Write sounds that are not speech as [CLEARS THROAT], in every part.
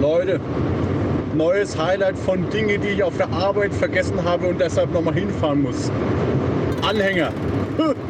Leute, neues Highlight von Dinge, die ich auf der Arbeit vergessen habe und deshalb nochmal hinfahren muss. Anhänger. [LAUGHS]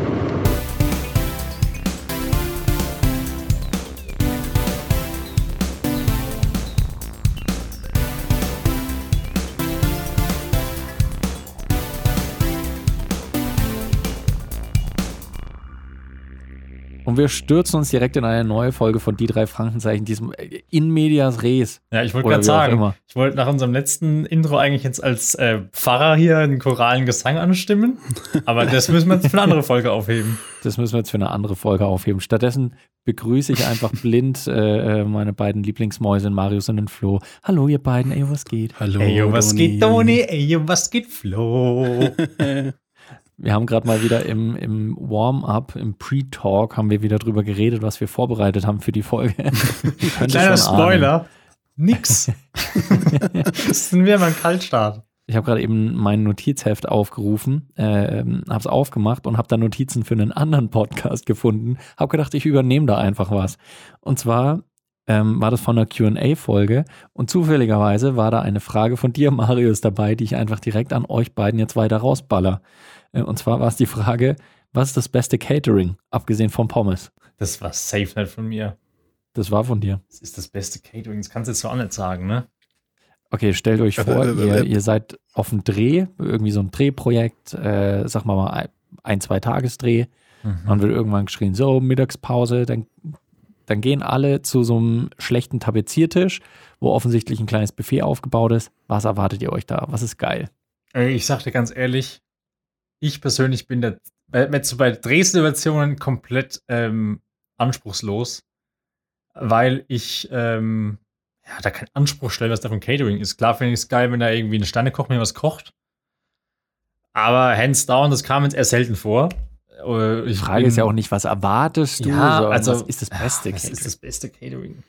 Und wir stürzen uns direkt in eine neue Folge von Die drei Frankenzeichen, diesem äh, In Medias Res. Ja, ich wollte gerade sagen, ich wollte nach unserem letzten Intro eigentlich jetzt als äh, Pfarrer hier einen choralen Gesang anstimmen. Aber das müssen wir jetzt für eine andere Folge aufheben. [LAUGHS] Das müssen wir jetzt für eine andere Folge aufheben. Stattdessen begrüße ich einfach blind äh, äh meine beiden Lieblingsmäuse, Marius und den Flo. Hallo, ihr beiden. Ey, was geht? Hallo. Ey, was Doni. geht, Toni? Ey, was geht, Flo? [LAUGHS] Wir haben gerade mal wieder im, im Warm-up, im Pre-Talk, haben wir wieder drüber geredet, was wir vorbereitet haben für die Folge. [LAUGHS] Kleiner Spoiler. Nix. [LAUGHS] das sind wir beim Kaltstart. Ich habe gerade eben mein Notizheft aufgerufen, äh, habe es aufgemacht und habe da Notizen für einen anderen Podcast gefunden. Habe gedacht, ich übernehme da einfach was. Und zwar ähm, war das von einer QA-Folge und zufälligerweise war da eine Frage von dir, Marius, dabei, die ich einfach direkt an euch beiden jetzt weiter rausballer. Äh, und zwar war es die Frage, was ist das beste Catering, abgesehen vom Pommes? Das war safe nicht von mir. Das war von dir. Das ist das beste Catering, das kannst du jetzt so auch nicht sagen, ne? Okay, stellt euch vor, äh, äh, ihr, ihr, seid auf dem Dreh, irgendwie so ein Drehprojekt, äh, sag mal mal ein, zwei Tagesdreh. Mhm. Man wird irgendwann geschrien, so, Mittagspause, dann, dann gehen alle zu so einem schlechten Tapeziertisch, wo offensichtlich ein kleines Buffet aufgebaut ist. Was erwartet ihr euch da? Was ist geil? Ich sag dir ganz ehrlich, ich persönlich bin da bei, so bei Drehsituationen komplett ähm, anspruchslos, weil ich ähm, ja, da keinen Anspruch stelle, was da von Catering ist. Klar finde ich es geil, wenn da irgendwie eine Sternekoch mir was kocht. Aber hands down, das kam jetzt eher selten vor. Äh, ich Die Frage bin, ist ja auch nicht, was erwartest du, ja, also, was ist das beste ach, Was ist das beste Catering?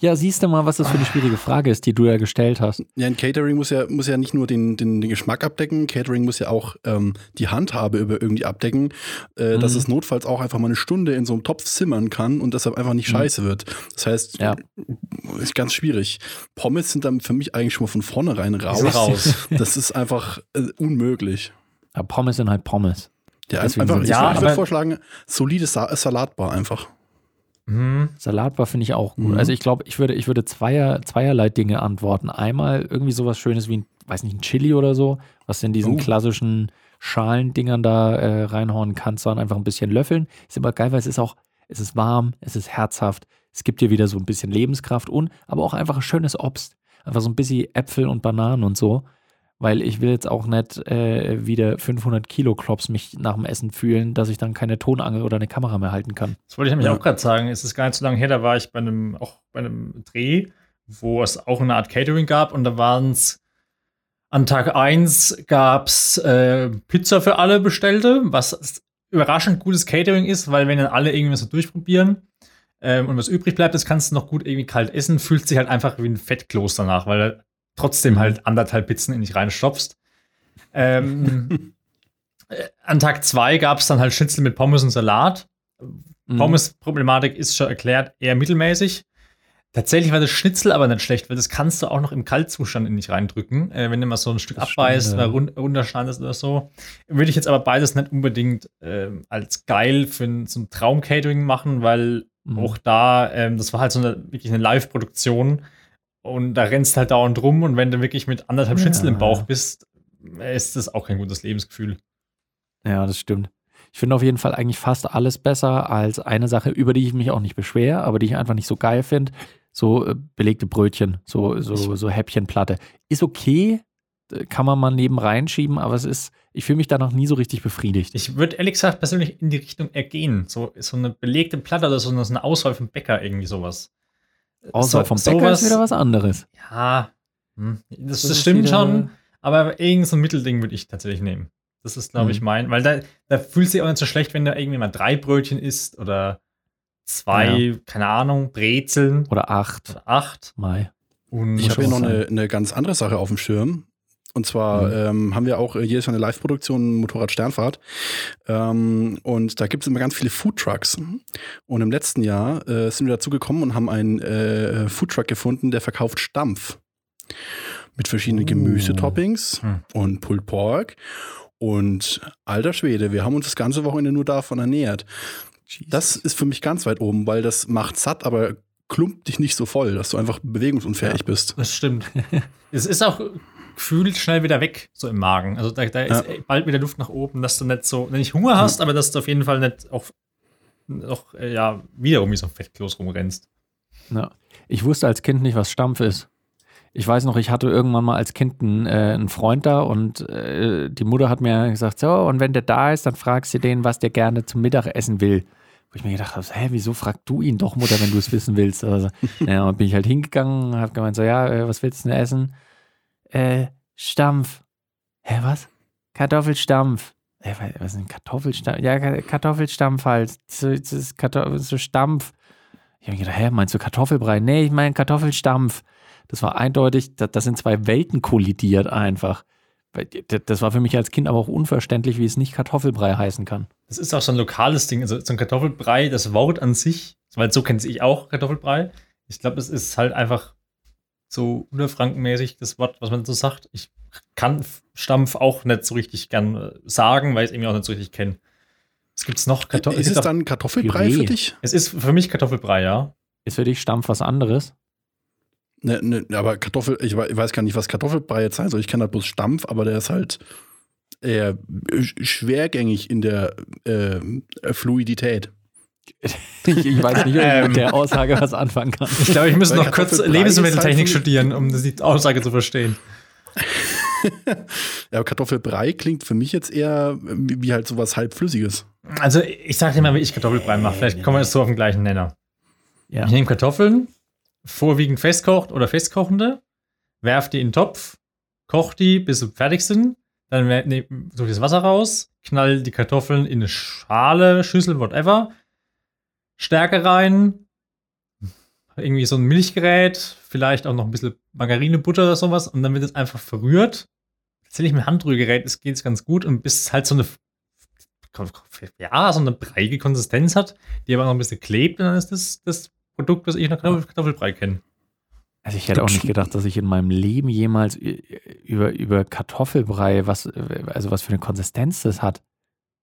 Ja, siehst du mal, was das für eine schwierige Frage ist, die du ja gestellt hast. Ja, ein Catering muss ja, muss ja nicht nur den, den, den Geschmack abdecken, Catering muss ja auch ähm, die Handhabe über irgendwie abdecken, äh, mhm. dass es notfalls auch einfach mal eine Stunde in so einem Topf simmern kann und deshalb einfach nicht mhm. scheiße wird. Das heißt, ja. ist ganz schwierig. Pommes sind dann für mich eigentlich schon mal von vornherein raus. raus. [LAUGHS] Das ist einfach äh, unmöglich. Ja, Pommes sind halt Pommes. Ja, einfach, ja, ich würde vorschlagen, solides Salatbar einfach. Mhm. Salatbar finde ich auch gut. Mhm. Also ich glaube, ich würde, ich würde zweier, zweierlei Dinge antworten. Einmal irgendwie sowas Schönes wie ein, weiß nicht, ein Chili oder so, was in diesen uh. klassischen Schalendingern da äh, reinhauen kannst, sondern einfach ein bisschen löffeln. Ist immer geil, weil es ist auch, es ist warm, es ist herzhaft, es gibt dir wieder so ein bisschen Lebenskraft und aber auch einfach ein schönes Obst. Einfach so ein bisschen Äpfel und Bananen und so weil ich will jetzt auch nicht äh, wieder 500 Kilo Klops mich nach dem Essen fühlen, dass ich dann keine Tonangel oder eine Kamera mehr halten kann. Das wollte ich nämlich ja. auch gerade sagen. Es ist gar nicht so lange her, da war ich bei einem, auch bei einem Dreh, wo es auch eine Art Catering gab und da waren es an Tag 1 gab es äh, Pizza für alle bestellte, was überraschend gutes Catering ist, weil wenn dann alle irgendwie so durchprobieren ähm, und was übrig bleibt, das kannst du noch gut irgendwie kalt essen, fühlt sich halt einfach wie ein Fettkloß danach, weil trotzdem halt anderthalb Pizzen in dich reinstopfst. Ähm, [LAUGHS] äh, an Tag zwei gab es dann halt Schnitzel mit Pommes und Salat. Mhm. Pommes-Problematik ist schon erklärt, eher mittelmäßig. Tatsächlich war das Schnitzel aber nicht schlecht, weil das kannst du auch noch im Kaltzustand in dich reindrücken, äh, wenn du mal so ein Stück das abbeißt stimmt, ja. oder run runterschneidest oder so. Würde ich jetzt aber beides nicht unbedingt äh, als geil für so ein Traum-Catering machen, weil mhm. auch da, ähm, das war halt so eine wirklich eine Live-Produktion und da rennst halt dauernd rum und wenn du wirklich mit anderthalb ja. Schnitzel im Bauch bist, ist das auch kein gutes Lebensgefühl. Ja, das stimmt. Ich finde auf jeden Fall eigentlich fast alles besser als eine Sache, über die ich mich auch nicht beschwere, aber die ich einfach nicht so geil finde. So äh, belegte Brötchen, so, so, so Häppchenplatte. Ist okay, kann man mal neben reinschieben, aber es ist, ich fühle mich danach nie so richtig befriedigt. Ich würde ehrlich gesagt persönlich in die Richtung ergehen. So, so eine belegte Platte oder so eine Auswahl vom Bäcker, irgendwie sowas. Außer so, vom Bäcker sowas, ist wieder was anderes. Ja, hm, das, das, das stimmt schon, aber irgendein so ein Mittelding würde ich tatsächlich nehmen. Das ist, glaube ich, mhm. mein, weil da, da fühlt sich auch nicht so schlecht, wenn da irgendwie mal drei Brötchen isst oder zwei, ja. keine Ahnung, Brezeln. Oder acht. Oder acht. Mai. Und ich habe hier noch eine, eine, ganz andere Sache auf dem Schirm. Und zwar mhm. ähm, haben wir auch äh, jedes Jahr eine Live-Produktion Motorrad Sternfahrt. Ähm, und da gibt es immer ganz viele Foodtrucks. Und im letzten Jahr äh, sind wir dazu gekommen und haben einen äh, Foodtruck gefunden, der verkauft Stampf. Mit verschiedenen uh. Gemüsetoppings hm. und Pulled Pork. Und alter Schwede, wir haben uns das ganze Wochenende nur davon ernährt. Jesus. Das ist für mich ganz weit oben, weil das macht satt, aber klumpt dich nicht so voll, dass du einfach bewegungsunfähig ja, bist. Das stimmt. [LAUGHS] es ist auch gefühlt schnell wieder weg, so im Magen. Also da, da ist ja. bald wieder Luft nach oben, dass du nicht so, nicht Hunger hast, aber dass du auf jeden Fall nicht auch, auch äh, ja, wiederum wie so ein Fettkloß rumrennst. Ja. Ich wusste als Kind nicht, was Stampf ist. Ich weiß noch, ich hatte irgendwann mal als Kind einen, äh, einen Freund da und äh, die Mutter hat mir gesagt, so, und wenn der da ist, dann fragst du den, was der gerne zum Mittag essen will. Wo ich mir gedacht habe, hä, wieso fragst du ihn doch, Mutter, wenn du es wissen willst? Also, [LAUGHS] ja, und bin ich halt hingegangen, habe gemeint, so, ja, äh, was willst du denn essen? Äh, Stampf. Hä, was? Kartoffelstampf. Äh, was ist denn Kartoffelstampf? Ja, Kartoffelstampf halt. So, Kartoffel, so Stampf. Ich habe mir gedacht, hä, meinst du Kartoffelbrei? Nee, ich meine Kartoffelstampf. Das war eindeutig, das, das sind zwei Welten kollidiert einfach. Das war für mich als Kind aber auch unverständlich, wie es nicht Kartoffelbrei heißen kann. Das ist auch so ein lokales Ding. Also so ein Kartoffelbrei, das Wort an sich, weil so kenne ich auch Kartoffelbrei. Ich glaube, es ist halt einfach so unterfrankenmäßig das Wort, was man so sagt. Ich kann Stampf auch nicht so richtig gern äh, sagen, weil ich es irgendwie auch nicht so richtig kenne. Es noch? Kartoff ist es, es dann Kartoffelbrei Püree. für dich? Es ist für mich Kartoffelbrei, ja. Ist für dich Stampf was anderes? Ne, ne, aber Kartoffel, ich weiß gar nicht, was Kartoffelbrei jetzt heißt. Ich kenne halt bloß Stampf, aber der ist halt eher schwergängig in der äh, Fluidität. Ich, ich, weiß nicht, ob ich mit der Aussage was anfangen kann. Ich glaube, ich muss noch kurz Lebensmitteltechnik studieren, um die Aussage zu verstehen. [LAUGHS] ja, Kartoffelbrei klingt für mich jetzt eher wie halt sowas halbflüssiges. Also ich sage dir mal, wie ich Kartoffelbrei mache. Vielleicht kommen wir jetzt so auf den gleichen Nenner. Ja. Ich nehme Kartoffeln, vorwiegend festkocht oder festkochende, werf die in den Topf, koch die, bis sie fertig sind. Dann nehme so das Wasser raus, knall die Kartoffeln in eine Schale, Schüssel, whatever. Stärke rein, irgendwie so ein Milchgerät, vielleicht auch noch ein bisschen Margarine, Butter oder sowas und dann wird es einfach verrührt. Tatsächlich mit Handrührgerät geht es ganz gut und bis es halt so eine ja, so eine breiige Konsistenz hat, die aber noch ein bisschen klebt, dann ist das das Produkt, was ich nach Kartoffelbrei kenne. Also ich hätte auch nicht gedacht, dass ich in meinem Leben jemals über, über Kartoffelbrei, was, also was für eine Konsistenz das hat,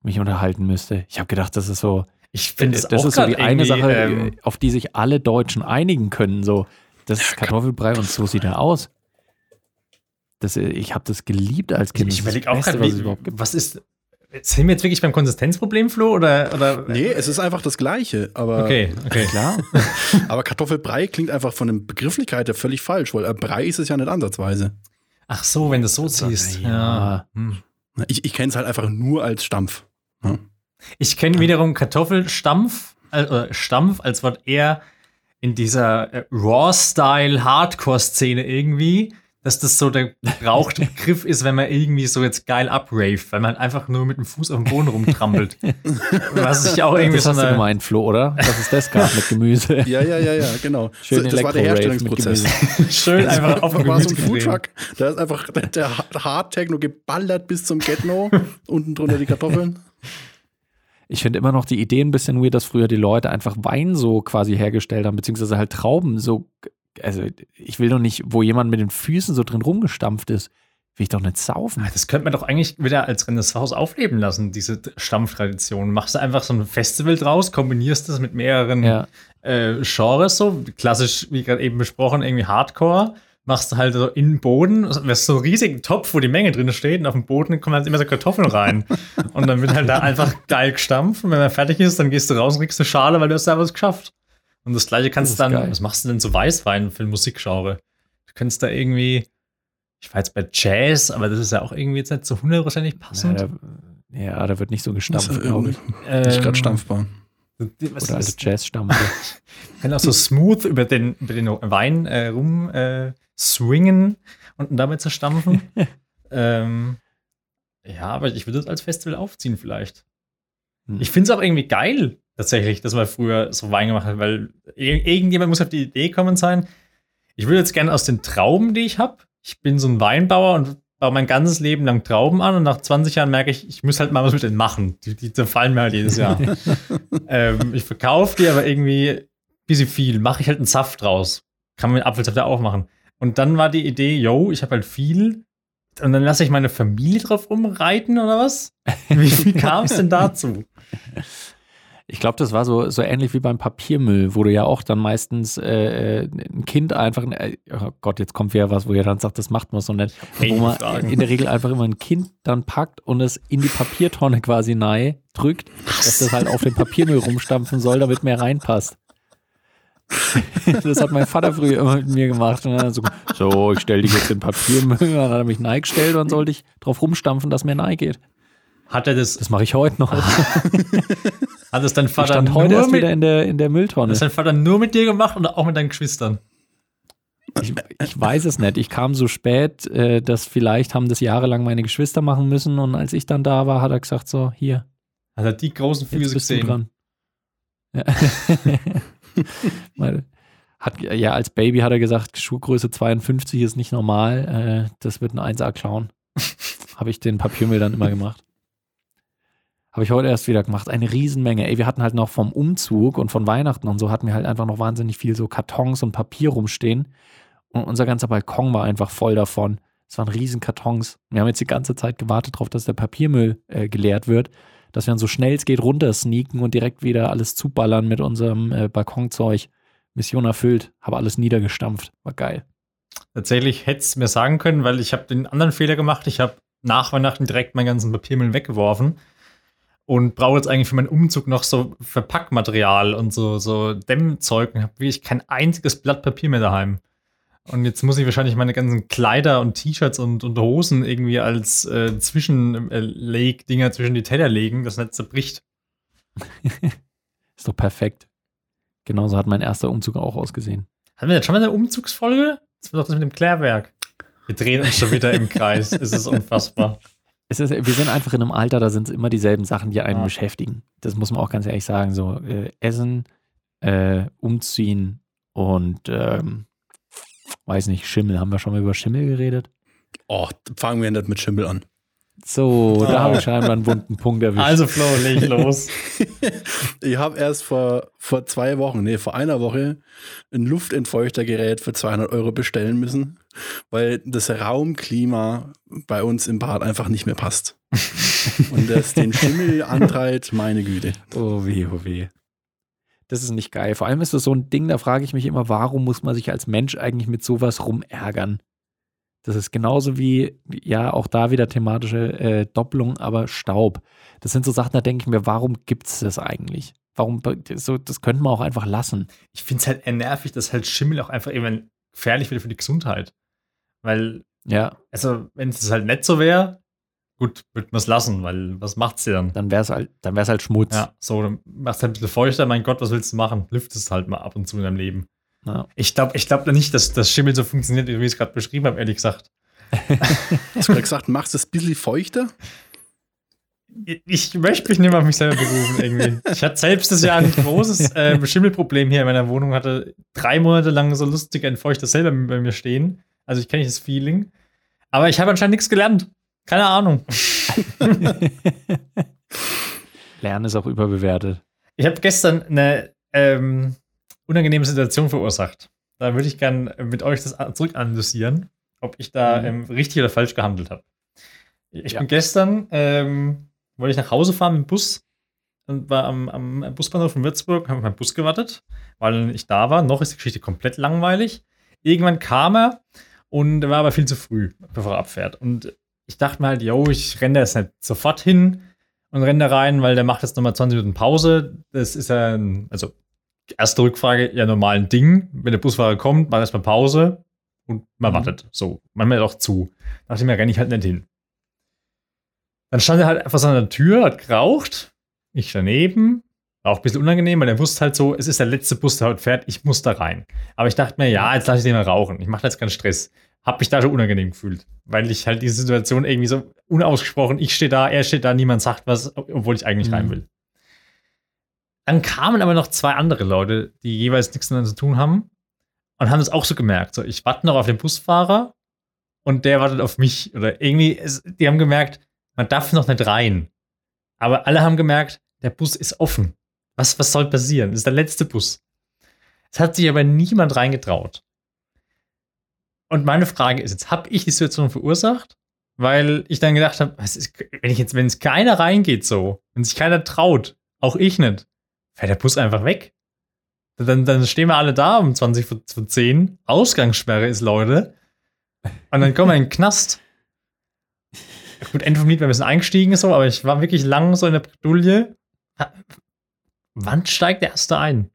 mich unterhalten müsste. Ich habe gedacht, das ist so. Ich finde das ist so die eine Sache, ähm, auf die sich alle Deutschen einigen können. So, das ist Kartoffelbrei und so sieht er aus. Das, ich habe das geliebt als Kind. Ich überlege auch gerade, was, was ist, sind wir jetzt wirklich beim Konsistenzproblem, Flo? Oder, oder? Nee, es ist einfach das Gleiche. Aber, okay, okay. Klar. [LAUGHS] aber Kartoffelbrei klingt einfach von der Begrifflichkeit her völlig falsch, weil Brei ist es ja nicht ansatzweise. Ach so, wenn du es so siehst. Ja. Hm. Ich, ich kenne es halt einfach nur als Stampf. Hm. Ich kenne wiederum Kartoffelstampf, äh, Stampf als Wort eher in dieser äh, Raw-Style-Hardcore-Szene irgendwie dass das so der brauchte Begriff [LAUGHS] ist, wenn man irgendwie so jetzt geil upraved, weil man einfach nur mit dem Fuß auf dem Boden rumtrampelt. [LAUGHS] Was ich auch irgendwie das so hast eine, du gemeint, Flo, oder? Dass es das gab mit Gemüse. [LAUGHS] Ja, ja, ja, ja, genau. Schön das war der Herstellungsprozess. Schön das einfach auf dem war so ein Foodtruck. Da ist einfach der Hard-Techno geballert bis zum Getno. unten drunter die Kartoffeln. Ich finde immer noch die Idee ein bisschen weird, dass früher die Leute einfach Wein so quasi hergestellt haben, beziehungsweise halt Trauben so also ich will doch nicht, wo jemand mit den Füßen so drin rumgestampft ist, will ich doch nicht saufen. Ah, das könnte man doch eigentlich wieder als Renaissance aufleben lassen, diese Stampftradition. Machst du einfach so ein Festival draus, kombinierst das mit mehreren ja. äh, Genres, so klassisch, wie gerade eben besprochen, irgendwie Hardcore. Machst du halt so in den Boden, das ist so ein riesiger Topf, wo die Menge drin steht, und auf dem Boden kommen halt immer so Kartoffeln rein. [LAUGHS] und dann wird halt da einfach geil gestampft. Und wenn man fertig ist, dann gehst du raus und kriegst eine Schale, weil du hast da was geschafft. Und das gleiche kannst du dann, geil. was machst du denn zu Weißwein für ein Musikgenre? Du könntest da irgendwie, ich war jetzt bei Jazz, aber das ist ja auch irgendwie jetzt nicht so hundertprozentig passend. Ja da, ja, da wird nicht so gestampft, glaube ich. Ähm, nicht gerade stampfbar. Was Oder alte Jazz-Stampfe. [LAUGHS] kann auch so smooth über den, über den Wein äh, rum äh, swingen und damit zerstampfen. [LAUGHS] ähm, ja, aber ich würde es als Festival aufziehen vielleicht. Hm. Ich finde es auch irgendwie geil, tatsächlich, dass man früher so Wein gemacht hat, weil irgendjemand muss auf die Idee kommen sein. Ich würde jetzt gerne aus den Trauben, die ich habe, ich bin so ein Weinbauer und baue mein ganzes Leben lang Trauben an und nach 20 Jahren merke ich, ich muss halt mal was mit denen machen. Die, die zerfallen mir halt jedes Jahr. [LAUGHS] ähm, ich verkaufe die aber irgendwie ein bisschen viel, mache ich halt einen Saft draus. Kann man mit Apfelsaft ja auch machen. Und dann war die Idee, yo, ich habe halt viel und dann lasse ich meine Familie drauf rumreiten oder was? [LAUGHS] Wie, wie kam es denn dazu? Ich glaube, das war so, so ähnlich wie beim Papiermüll, wo du ja auch dann meistens äh, äh ein Kind einfach, äh, oh Gott, jetzt kommt wieder was, wo ihr dann sagt, das macht man so nicht, wo man in der Regel einfach immer ein Kind dann packt und es in die Papiertonne quasi nahe drückt, dass das halt auf den Papiermüll rumstampfen soll, damit mehr reinpasst. [LAUGHS] das hat mein Vater früher immer mit mir gemacht. Und dann so, so ich stelle dich jetzt in Papiermüll. Dann hat er mich nahe gestellt und dann sollte ich drauf rumstampfen, dass mir nahe geht. Hat er das? Das mache ich heute noch. [LAUGHS] Hat es dein Vater stand heute erst wieder in der, in der Mülltonne. Hat dein Vater nur mit dir gemacht oder auch mit deinen Geschwistern? Ich, ich weiß es nicht. Ich kam so spät, äh, dass vielleicht haben das jahrelang meine Geschwister machen müssen und als ich dann da war, hat er gesagt so, hier. Hat er die großen Füße gesehen? Dran. Ja. [LAUGHS] [LAUGHS] hat, ja, als Baby hat er gesagt, Schuhgröße 52 ist nicht normal. Äh, das wird ein 1A-Clown. [LAUGHS] Habe ich den Papiermüll dann immer gemacht. Habe ich heute erst wieder gemacht. Eine Riesenmenge. Ey, wir hatten halt noch vom Umzug und von Weihnachten und so hatten wir halt einfach noch wahnsinnig viel so Kartons und Papier rumstehen. Und unser ganzer Balkon war einfach voll davon. Es waren riesen Kartons. Wir haben jetzt die ganze Zeit gewartet darauf, dass der Papiermüll äh, geleert wird, dass wir dann so schnell es geht runter sneaken und direkt wieder alles zuballern mit unserem äh, Balkonzeug. Mission erfüllt, habe alles niedergestampft. War geil. Tatsächlich hätte es mir sagen können, weil ich habe den anderen Fehler gemacht. Ich habe nach Weihnachten direkt meinen ganzen Papiermüll weggeworfen und brauche jetzt eigentlich für meinen Umzug noch so Verpackmaterial und so, so Dämmzeug und habe wirklich kein einziges Blatt Papier mehr daheim. Und jetzt muss ich wahrscheinlich meine ganzen Kleider und T-Shirts und, und Hosen irgendwie als äh, Zwischenleg-Dinger zwischen die Teller legen, das nicht zerbricht. [LAUGHS] Ist doch perfekt. Genauso hat mein erster Umzug auch ausgesehen. Hatten wir jetzt schon mal eine Umzugsfolge? Das war doch das mit dem Klärwerk. Wir drehen uns schon wieder im Kreis. Es ist unfassbar [LAUGHS] es ist, wir sind einfach in einem Alter, da sind es immer dieselben Sachen, die einen ja. beschäftigen. Das muss man auch ganz ehrlich sagen. So äh, Essen, äh, Umziehen und ähm, weiß nicht, Schimmel. Haben wir schon mal über Schimmel geredet? Oh, fangen wir nicht mit Schimmel an. So, da habe ich scheinbar einen bunten Punkt erwischt. Also Flo, leg los. [LAUGHS] ich habe erst vor, vor zwei Wochen, nee, vor einer Woche ein Luftentfeuchtergerät für 200 Euro bestellen müssen, weil das Raumklima bei uns im Bad einfach nicht mehr passt. [LAUGHS] Und das den Schimmel antreibt, meine Güte. Oh weh, oh weh. Das ist nicht geil. Vor allem ist das so ein Ding, da frage ich mich immer, warum muss man sich als Mensch eigentlich mit sowas rumärgern? Das ist genauso wie, ja, auch da wieder thematische äh, Doppelung, aber Staub. Das sind so Sachen, da denke ich mir, warum gibt es das eigentlich? Warum, so, das könnte man auch einfach lassen. Ich finde es halt nervig, dass halt Schimmel auch einfach eben gefährlich wird für die Gesundheit. Weil, ja. Also, wenn es halt nicht so wäre, gut, würde man es lassen, weil was macht sie dann? Dann wäre es halt, dann wär's halt Schmutz. Ja, so, dann machst du halt ein bisschen feuchter, mein Gott, was willst du machen? Lüftest halt mal ab und zu in deinem Leben. Ja. Ich glaube ich glaub nicht, dass das Schimmel so funktioniert, wie ich es gerade beschrieben habe, ehrlich gesagt. [LAUGHS] Hast du gerade gesagt, machst du es ein bisschen feuchter? Ich möchte mich nicht mehr auf mich selber berufen, irgendwie. Ich hatte selbst das Jahr ein großes [LAUGHS] äh, Schimmelproblem hier in meiner Wohnung, hatte drei Monate lang so lustig ein Feuchter selber bei mir stehen. Also ich kenne das Feeling. Aber ich habe anscheinend nichts gelernt. Keine Ahnung. [LAUGHS] Lernen ist auch überbewertet. Ich habe gestern eine ähm, unangenehme Situation verursacht. Da würde ich gern mit euch das zurückanalysieren, ob ich da mhm. ähm, richtig oder falsch gehandelt habe. Ich ja. bin gestern, ähm, wollte ich nach Hause fahren mit dem Bus und war am, am Busbahnhof von Würzburg, habe meinen Bus gewartet, weil ich da war. Noch ist die Geschichte komplett langweilig. Irgendwann kam er und war aber viel zu früh, bevor er abfährt. Und ich dachte mir halt, yo, ich renne da jetzt nicht sofort hin und renne da rein, weil der macht jetzt nochmal 20 Minuten Pause. Das ist ja, ein, also erste Rückfrage, ja normal ein Ding. Wenn der Busfahrer kommt, macht erstmal Pause und man mhm. wartet. So, manchmal auch zu. Dachte ich mir, renne ich halt nicht hin. Dann stand er halt einfach so an der Tür, hat geraucht. Ich daneben. War auch ein bisschen unangenehm, weil er wusste halt so, es ist der letzte Bus, der heute fährt, ich muss da rein. Aber ich dachte mir, ja, jetzt lasse ich den mal rauchen. Ich mache jetzt keinen Stress. Hab mich da schon unangenehm gefühlt, weil ich halt diese Situation irgendwie so unausgesprochen, ich stehe da, er steht da, niemand sagt was, obwohl ich eigentlich mhm. rein will. Dann kamen aber noch zwei andere Leute, die jeweils nichts miteinander zu tun haben und haben das auch so gemerkt. So, ich warte noch auf den Busfahrer und der wartet auf mich. Oder irgendwie, die haben gemerkt, man darf noch nicht rein. Aber alle haben gemerkt, der Bus ist offen. Was, was soll passieren? Das ist der letzte Bus. Es hat sich aber niemand reingetraut. Und meine Frage ist jetzt, habe ich die Situation verursacht? Weil ich dann gedacht habe, wenn ich jetzt, wenn es keiner reingeht so, wenn sich keiner traut, auch ich nicht, fährt der Bus einfach weg. Dann, dann stehen wir alle da um 20 vor 10. Ausgangssperre ist, Leute. Und dann kommen wir in den Knast. Gut, Ende vom Lied, wir sind eingestiegen so, aber ich war wirklich lang so in der Bredouille. Wann steigt der erste ein?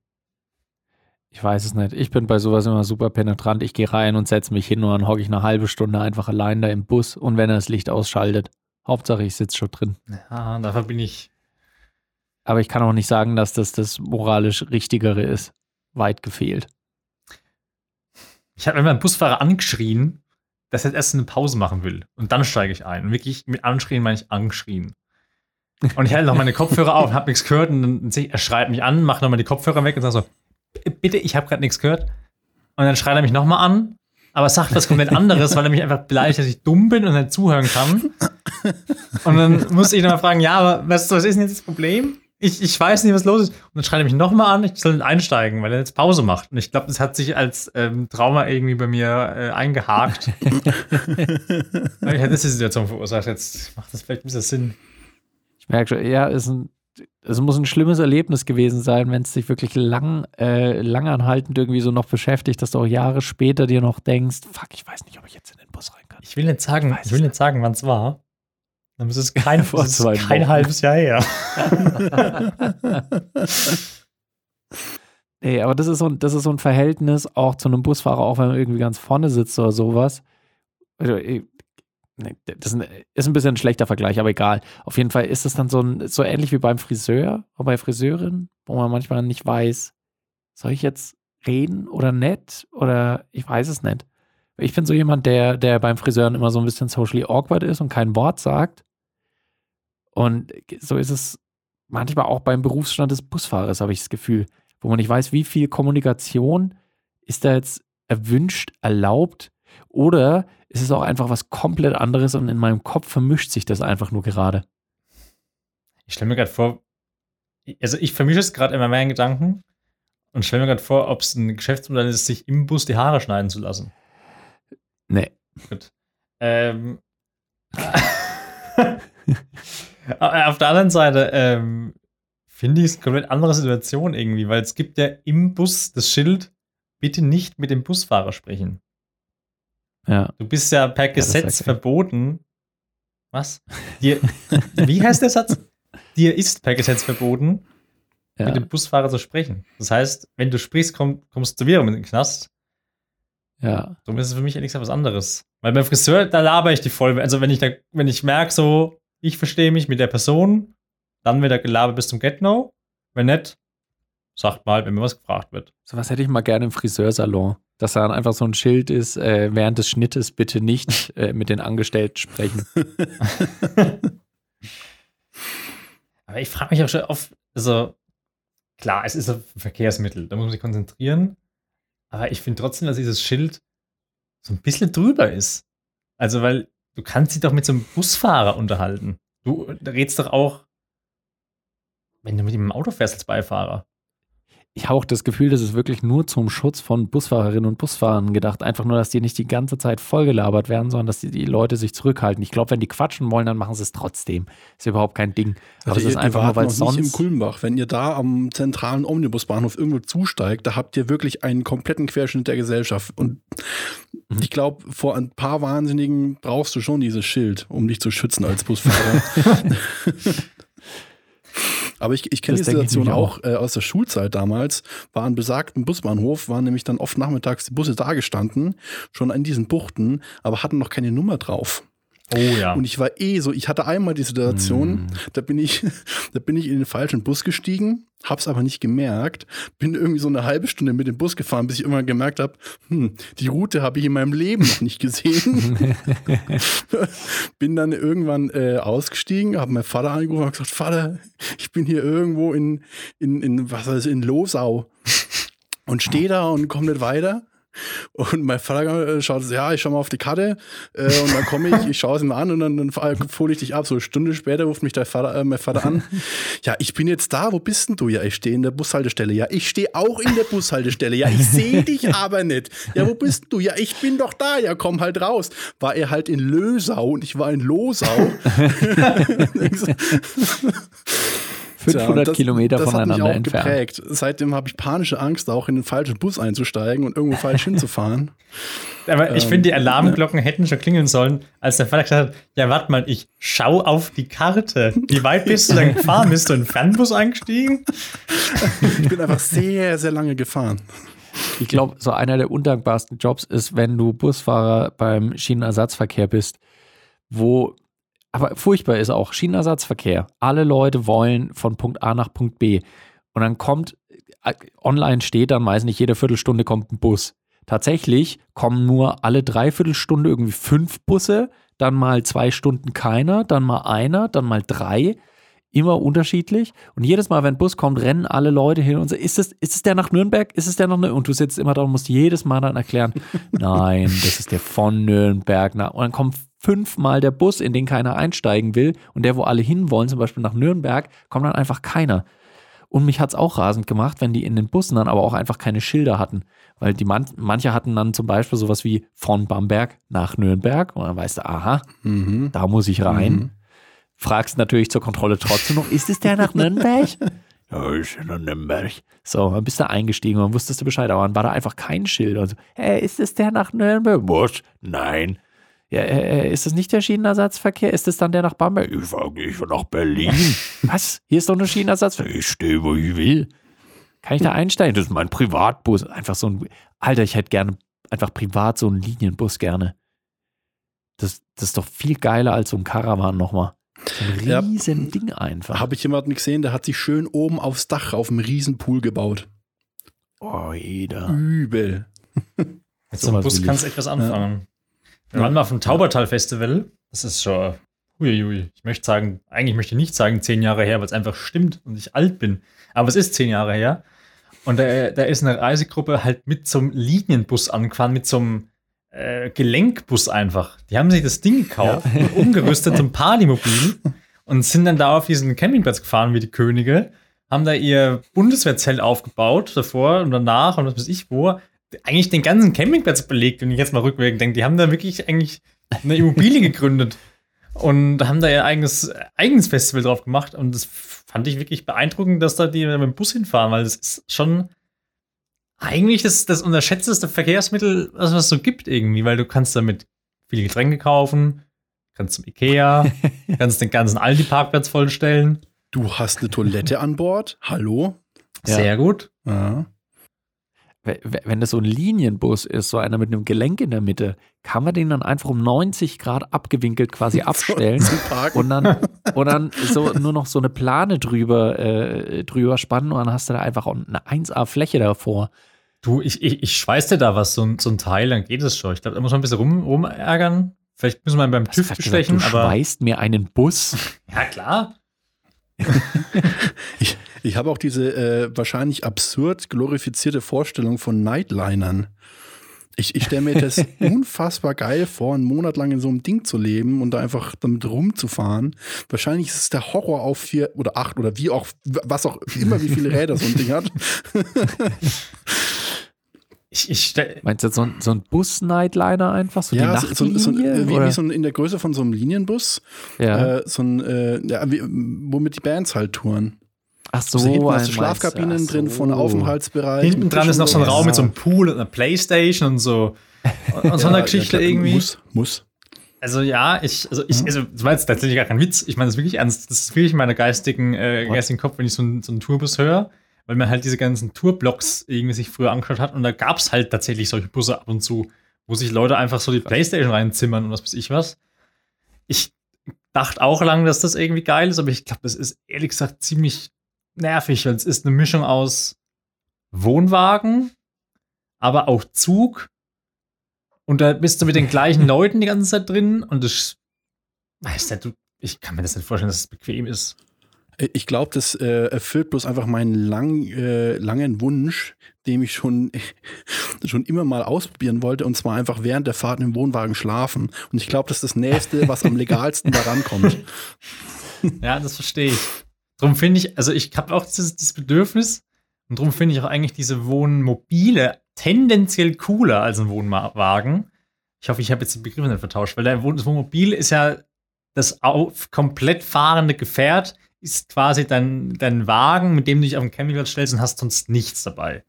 Ich weiß es nicht. Ich bin bei sowas immer super penetrant. Ich gehe rein und setze mich hin und dann hocke ich eine halbe Stunde einfach allein da im Bus und wenn er das Licht ausschaltet. Hauptsache, ich sitze schon drin. Ja, dafür bin ich. Aber ich kann auch nicht sagen, dass das das moralisch Richtigere ist. Weit gefehlt. Ich habe immer einen Busfahrer angeschrien, dass er erst eine Pause machen will. Und dann steige ich ein. Und wirklich mit anschrien meine ich angeschrien. Und ich halte noch meine Kopfhörer auf, habe nichts gehört und dann sehe ich, er schreit mich an, macht nochmal die Kopfhörer weg und sagt so, bitte, ich habe gerade nichts gehört. Und dann schreit er mich nochmal an, aber sagt was komplett anderes, weil er mich einfach beleidigt, dass ich dumm bin und nicht zuhören kann. Und dann muss ich nochmal fragen, ja, aber was, was ist denn jetzt das Problem? Ich, ich weiß nicht, was los ist. Und dann schreit er mich nochmal an, ich soll einsteigen, weil er jetzt Pause macht. Und ich glaube, das hat sich als ähm, Trauma irgendwie bei mir äh, eingehakt. [LAUGHS] weil ich hatte diese Situation verursacht. Jetzt macht das vielleicht ein bisschen Sinn. Ich merke schon, ja, ist ein es muss ein schlimmes Erlebnis gewesen sein, wenn es dich wirklich lang, äh, langanhaltend irgendwie so noch beschäftigt, dass du auch Jahre später dir noch denkst, fuck, ich weiß nicht, ob ich jetzt in den Bus rein kann. Ich will nicht sagen, ich, ich will nicht sagen, wann es war. Dann ist es [LAUGHS] kein, Vor ist kein halbes Jahr her. [LAUGHS] nee, aber das ist, so, das ist so ein Verhältnis auch zu einem Busfahrer, auch wenn man irgendwie ganz vorne sitzt oder sowas. Also, das ist ein bisschen ein schlechter Vergleich, aber egal. Auf jeden Fall ist es dann so, ein, so ähnlich wie beim Friseur oder bei Friseurin, wo man manchmal nicht weiß, soll ich jetzt reden oder nett oder ich weiß es nicht. Ich bin so jemand, der, der beim Friseuren immer so ein bisschen socially awkward ist und kein Wort sagt. Und so ist es manchmal auch beim Berufsstand des Busfahrers, habe ich das Gefühl, wo man nicht weiß, wie viel Kommunikation ist da jetzt erwünscht, erlaubt oder ist es auch einfach was komplett anderes und in meinem Kopf vermischt sich das einfach nur gerade. Ich stelle mir gerade vor, also ich vermische es gerade immer mehr in Gedanken und stelle mir gerade vor, ob es ein Geschäftsmodell ist, sich im Bus die Haare schneiden zu lassen. Nee. Gut. Ähm, [LAUGHS] auf der anderen Seite ähm, finde ich es eine komplett andere Situation irgendwie, weil es gibt ja im Bus das Schild, bitte nicht mit dem Busfahrer sprechen. Ja. Du bist ja per Gesetz ja, verboten. Was? Dir, wie heißt der Satz? Dir ist per Gesetz verboten, ja. mit dem Busfahrer zu sprechen. Das heißt, wenn du sprichst, komm, kommst du wieder mit dem Knast. Ja. Darum ist es für mich ehrlich gesagt was anderes. Weil beim Friseur, da laber ich die voll. Also wenn ich da, wenn ich merke, so, ich verstehe mich mit der Person, dann wird er gelabert bis zum Get-No. Wenn nicht, sagt mal, wenn mir was gefragt wird. So was hätte ich mal gerne im Friseursalon dass da dann einfach so ein Schild ist, äh, während des Schnittes bitte nicht [LAUGHS] äh, mit den Angestellten sprechen. [LAUGHS] Aber ich frage mich auch schon oft, also klar, es ist ein Verkehrsmittel, da muss man sich konzentrieren. Aber ich finde trotzdem, dass dieses Schild so ein bisschen drüber ist. Also, weil du kannst dich doch mit so einem Busfahrer unterhalten. Du redest doch auch, wenn du mit ihm im Auto fährst als Beifahrer ich habe auch das Gefühl, das ist wirklich nur zum Schutz von Busfahrerinnen und Busfahrern gedacht. Einfach nur, dass die nicht die ganze Zeit vollgelabert werden, sondern dass die, die Leute sich zurückhalten. Ich glaube, wenn die quatschen wollen, dann machen sie es trotzdem. Ist überhaupt kein Ding. Aber also es ist einfach nur, weil sonst. Nicht im Kulmbach. Wenn ihr da am zentralen Omnibusbahnhof irgendwo zusteigt, da habt ihr wirklich einen kompletten Querschnitt der Gesellschaft. Und mhm. ich glaube, vor ein paar Wahnsinnigen brauchst du schon dieses Schild, um dich zu schützen als Busfahrer. [LAUGHS] [LAUGHS] Aber ich, ich kenne die Situation auch, auch äh, aus der Schulzeit damals. War an besagten Busbahnhof, waren nämlich dann oft nachmittags die Busse da gestanden, schon in diesen Buchten, aber hatten noch keine Nummer drauf. Oh ja. Und ich war eh so, ich hatte einmal die Situation, mm. da bin ich, [LAUGHS] da bin ich in den falschen Bus gestiegen, hab's aber nicht gemerkt, bin irgendwie so eine halbe Stunde mit dem Bus gefahren, bis ich irgendwann gemerkt habe, hm, die Route habe ich in meinem Leben noch nicht gesehen. [LAUGHS] bin dann irgendwann äh, ausgestiegen, habe meinen Vater angerufen und gesagt, Vater, ich bin hier irgendwo in, in, in was heißt, in Losau und stehe da und komme nicht weiter Und mein Vater äh, schaut, ja, ich schau mal auf die Karte äh, und dann komme ich, ich schaue es mir an und dann, dann hole ich dich ab. So eine Stunde später ruft mich der Vater, äh, mein Vater an. [LAUGHS] Ja, ich bin jetzt da, wo bist denn du? Ja, ich stehe in der Bushaltestelle. Ja, ich stehe auch in der Bushaltestelle. Ja, ich sehe [LAUGHS] dich aber nicht. Ja, wo bist du? Ja, ich bin doch da. Ja, komm halt raus. War er halt in Lösau und ich war in Losau. [LAUGHS] 500 das, Kilometer das voneinander entfernt. Geprägt. Seitdem habe ich panische Angst, auch in den falschen Bus einzusteigen und irgendwo falsch [LAUGHS] hinzufahren. Aber ich ähm, finde, die Alarmglocken ja. hätten schon klingeln sollen, als der Vater gesagt hat: Ja, warte mal, ich schau auf die Karte. Wie weit bist du denn [LAUGHS] gefahren? Bist du in den Fernbus eingestiegen? ich bin einfach sehr, sehr lange gefahren. Ich glaube, so einer der undankbarsten Jobs ist, wenn du Busfahrer beim Schienenersatzverkehr bist, wo aber furchtbar ist auch Schienenersatzverkehr. Alle Leute wollen von Punkt A nach Punkt B. Und dann kommt, äh, online steht dann meist nicht jede Viertelstunde kommt ein Bus. Tatsächlich kommen nur alle Dreiviertelstunde irgendwie fünf Busse, dann mal zwei Stunden keiner, dann mal einer, dann mal drei. Immer unterschiedlich. Und jedes Mal, wenn ein Bus kommt, rennen alle Leute hin und sagen, ist es, ist der nach Nürnberg? Ist es der nach Nürnberg? Und du sitzt immer da und musst jedes Mal dann erklären, [LAUGHS] nein, das ist der von Nürnberg. Und dann kommen fünfmal der Bus, in den keiner einsteigen will und der, wo alle hinwollen, zum Beispiel nach Nürnberg, kommt dann einfach keiner. Und mich hat es auch rasend gemacht, wenn die in den Bussen dann aber auch einfach keine Schilder hatten. Weil die man manche hatten dann zum Beispiel sowas wie von Bamberg nach Nürnberg. Und dann weißt du, aha, mhm. da muss ich rein. Mhm. Fragst natürlich zur Kontrolle trotzdem noch, ist es der nach Nürnberg? [LAUGHS] ja, ist ja nach Nürnberg. So, dann bist du eingestiegen und wusstest du Bescheid. Aber dann war da einfach kein Schild. Und so, hey, ist es der nach Nürnberg? Was? Nein. Ja, äh, äh, ist das nicht der Schienenersatzverkehr? Ist das dann der nach Bamberg? Ich fahre ich fahr nach Berlin. [LAUGHS] Was? Hier ist doch nur Schienenersatzverkehr. Ich stehe, wo ich will. Kann ich da einsteigen? Das ist mein Privatbus. Einfach so ein. Alter, ich hätte gerne einfach privat so einen Linienbus gerne. Das, das ist doch viel geiler als so ein Caravan nochmal. So ein riesen ja, Ding einfach. Habe ich jemanden gesehen, der hat sich schön oben aufs Dach auf einem riesen Pool gebaut. Oh, jeder. Übel. Mit so einem Bus kannst du etwas anfangen. Wir waren mal auf dem Taubertal-Festival. Das ist schon, huiui, ich möchte sagen, eigentlich möchte ich nicht sagen zehn Jahre her, weil es einfach stimmt und ich alt bin. Aber es ist zehn Jahre her. Und da, da ist eine Reisegruppe halt mit zum Linienbus angefahren, mit so einem äh, Gelenkbus einfach. Die haben sich das Ding gekauft, ja. umgerüstet zum Partymobil und sind dann da auf diesen Campingplatz gefahren wie die Könige, haben da ihr Bundeswehrzelt aufgebaut davor und danach und was weiß ich wo, eigentlich den ganzen Campingplatz belegt, wenn ich jetzt mal rückwirkend denke. Die haben da wirklich eigentlich eine Immobilie [LAUGHS] gegründet und haben da ihr eigenes, eigenes Festival drauf gemacht. Und das fand ich wirklich beeindruckend, dass da die mit dem Bus hinfahren, weil das ist schon eigentlich das, das unterschätzteste Verkehrsmittel, was es so gibt irgendwie, weil du kannst damit viele Getränke kaufen, kannst zum Ikea, [LAUGHS] kannst den ganzen Aldi-Parkplatz vollstellen. Du hast eine Toilette an Bord. Hallo? Sehr ja. gut. Ja wenn das so ein Linienbus ist, so einer mit einem Gelenk in der Mitte, kann man den dann einfach um 90 Grad abgewinkelt quasi [LAUGHS] abstellen und dann, und dann [LAUGHS] so nur noch so eine Plane drüber, äh, drüber spannen und dann hast du da einfach eine 1A-Fläche davor. Du, ich, ich, ich schweiß dir da was, so, so ein Teil, dann geht es schon. Ich glaube, da muss man ein bisschen rum, rumärgern. Vielleicht müssen wir beim was TÜV bestechen. Du aber schweißt mir einen Bus. [LAUGHS] ja, klar. ich ich habe auch diese äh, wahrscheinlich absurd glorifizierte Vorstellung von Nightlinern. Ich, ich stelle mir das [LAUGHS] unfassbar geil vor, einen Monat lang in so einem Ding zu leben und da einfach damit rumzufahren. Wahrscheinlich ist es der Horror auf vier oder acht oder wie auch, was auch immer, wie viele Räder so ein Ding hat. [LAUGHS] Ich, ich Meinst du so ein, so ein Bus-Nightliner einfach? So ja, die so, so, wie, wie, so ein, in der Größe von so einem Linienbus. Ja. Äh, so ein, äh, ja, wie, womit die Bands halt touren. Ach so, so hinten hast du Schlafkabinen so. drin, vorne Aufenthaltsbereich. Hinten dran ist noch so ein Raum ja. mit so einem Pool und einer Playstation und so. Und so [LAUGHS] einer Geschichte ja, irgendwie. Muss, muss. Also ja, ich, also ich, also das war jetzt tatsächlich gar kein Witz. Ich meine das wirklich ernst. Das ist wirklich in meiner geistigen, äh, geistigen Kopf, wenn ich so, ein, so einen Tourbus höre, weil man halt diese ganzen Tourblocks irgendwie sich früher angeschaut hat und da gab es halt tatsächlich solche Busse ab und zu, wo sich Leute einfach so die Playstation reinzimmern und was weiß ich was. Ich dachte auch lange, dass das irgendwie geil ist, aber ich glaube, das ist ehrlich gesagt ziemlich nervig, weil es ist eine Mischung aus Wohnwagen, aber auch Zug. Und da bist du mit den gleichen [LAUGHS] Leuten die ganze Zeit drin und das, ich kann mir das nicht vorstellen, dass es bequem ist. Ich glaube, das äh, erfüllt bloß einfach meinen lang, äh, langen Wunsch, den ich schon, [LAUGHS] schon immer mal ausprobieren wollte, und zwar einfach während der Fahrt im Wohnwagen schlafen. Und ich glaube, das ist das Nächste, was am [LAUGHS] legalsten daran kommt. Ja, das verstehe ich. Darum finde ich, also ich habe auch dieses, dieses Bedürfnis und darum finde ich auch eigentlich diese Wohnmobile tendenziell cooler als ein Wohnwagen. Ich hoffe, ich habe jetzt die Begriffe nicht vertauscht, weil der Wohn das Wohnmobil ist ja das auf, komplett fahrende Gefährt, ist quasi dein, dein Wagen, mit dem du dich auf den Campingplatz stellst und hast sonst nichts dabei.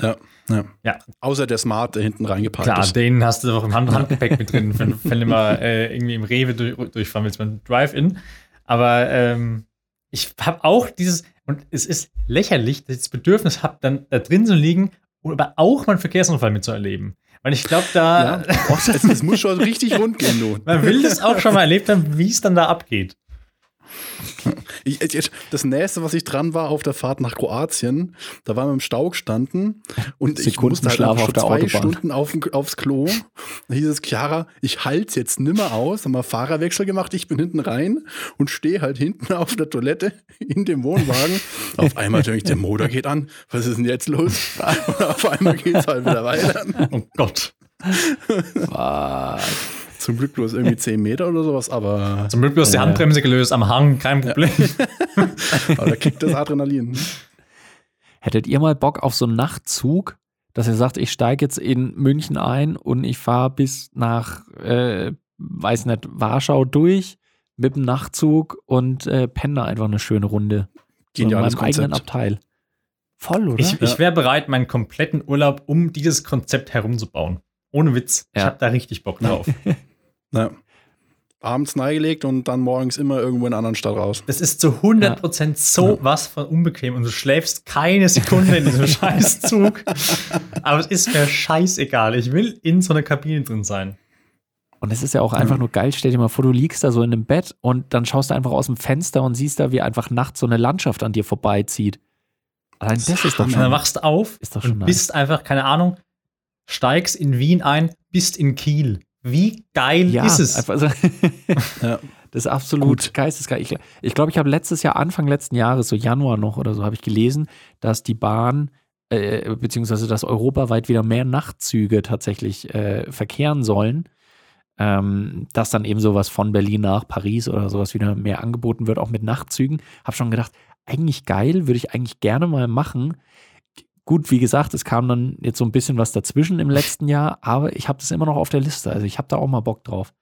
Ja, ja. Ja. Außer der Smart, der hinten reingepackt Klar, ist. den hast du doch im Hand [LAUGHS] Handgepäck mit drin, wenn, wenn du mal äh, irgendwie im Rewe durch, durchfahren willst beim Drive-In. Aber ähm, ich habe auch dieses, und es ist lächerlich, dass ich das Bedürfnis habe, dann da drin zu liegen, um aber auch mal einen Verkehrsunfall mitzuerleben. Weil ich glaube, da, Ja, [LAUGHS] es, es muss schon richtig rund gehen, du. man will das auch schon mal erlebt haben, wie es dann da abgeht. Das nächste, was ich dran war auf der Fahrt nach Kroatien, da waren wir im Stau gestanden und ich musste halt auf schon der zwei Autobahn. Stunden auf, aufs Klo. Da hieß es, Chiara, ich halte jetzt nimmer aus, haben wir Fahrerwechsel gemacht, ich bin hinten rein und stehe halt hinten auf der Toilette in dem Wohnwagen. auf einmal denke ich, der Motor geht an, was ist denn jetzt los? Und auf einmal geht es halt wieder weiter. Oh Gott. [LAUGHS] Fuck. Zum Glück bloß irgendwie [LAUGHS] 10 Meter oder sowas, aber, Zum Glück bloß die Ja. Handbremse gelöst am Hang, kein Problem. [LAUGHS] aber da kickt das Adrenalin. Hättet ihr mal Bock auf so einen Nachtzug, dass ihr sagt, ich steige jetzt in München ein und ich fahre bis nach, äh, weiß nicht, Warschau durch mit dem Nachtzug und äh, penne da einfach eine schöne Runde. So in Geniales meinem eigenen. Abteil. Voll, oder? Ich, ich wäre bereit, meinen kompletten Urlaub um dieses Konzept herumzubauen. Ohne Witz. Ich Ja. habe da richtig Bock drauf. [LAUGHS] Ja. Abends neigelegt und dann morgens immer irgendwo in einer anderen Stadt raus. Das ist zu 100% so was von unbequem und du schläfst keine Sekunde in diesem [LAUGHS] Scheißzug. Aber es ist mir scheißegal. Ich will in so einer Kabine drin sein. Und es ist ja auch einfach nur geil. Stell dir mal vor, du liegst da so in einem Bett und dann schaust du einfach aus dem Fenster und siehst da, wie einfach nachts so eine Landschaft an dir vorbeizieht. Allein das ist doch Und schon. dann wachst du auf Ist doch schon und nice. bist einfach, keine Ahnung, steigst in Wien ein, bist in Kiel. Wie geil ja, ist es? Einfach so, [LAUGHS] Ja. Das ist absolut geistesgeil. Ich glaube, ich, glaub, ich habe letztes Jahr, Anfang letzten Jahres, so Januar noch oder so, habe ich gelesen, dass die Bahn, äh, beziehungsweise dass europaweit wieder mehr Nachtzüge tatsächlich äh, verkehren sollen. Ähm, dass dann eben sowas von Berlin nach Paris oder sowas wieder mehr angeboten wird, auch mit Nachtzügen. Habe schon gedacht, eigentlich geil, würde ich eigentlich gerne mal machen. Gut, wie gesagt, es kam dann jetzt so ein bisschen was dazwischen im letzten Jahr, aber ich habe das immer noch auf der Liste. Also ich habe da auch mal Bock drauf.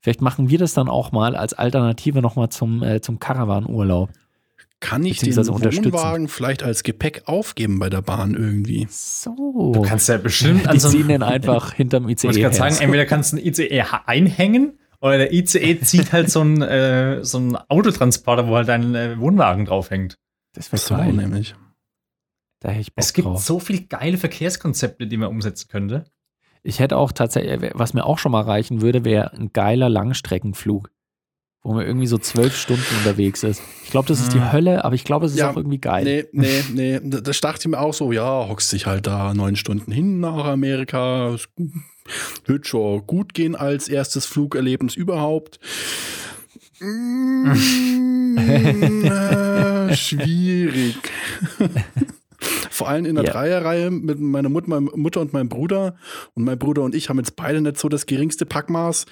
Vielleicht machen wir das dann auch mal als Alternative nochmal zum, äh, zum Caravan-Urlaub. Kann ich den. Wohnwagen vielleicht als Gepäck aufgeben bei der Bahn irgendwie? So. Du kannst ja bestimmt die ziehen den einfach [LAUGHS] hinterm ICE. wollte ich gerade her. sagen, entweder kannst du einen ICE einhängen oder der ICE zieht halt so einen, äh, so einen Autotransporter, wo halt dein äh, Wohnwagen draufhängt. das wäre So geil. nämlich. Da hätte ich Bock Es gibt drauf. so viele geile Verkehrskonzepte, die man umsetzen könnte. Ich hätte auch tatsächlich, was mir auch schon mal reichen würde, wäre ein geiler Langstreckenflug. Wo man irgendwie so zwölf Stunden unterwegs ist. Ich glaube, das ist die Hm. Hölle, aber ich glaube, es ist Ja, auch irgendwie geil. Nee, nee, nee. Da da dachte ich mir auch so, ja, hockst dich halt da neun Stunden hin nach Amerika. Es wird schon gut gehen als erstes Flugerlebnis überhaupt. Mm, [LAUGHS] äh, schwierig. [LAUGHS] Vor allem in der Ja. Dreierreihe mit meiner Mut, Mutter und meinem Bruder. Und mein Bruder und ich haben jetzt beide nicht so das geringste Packmaß.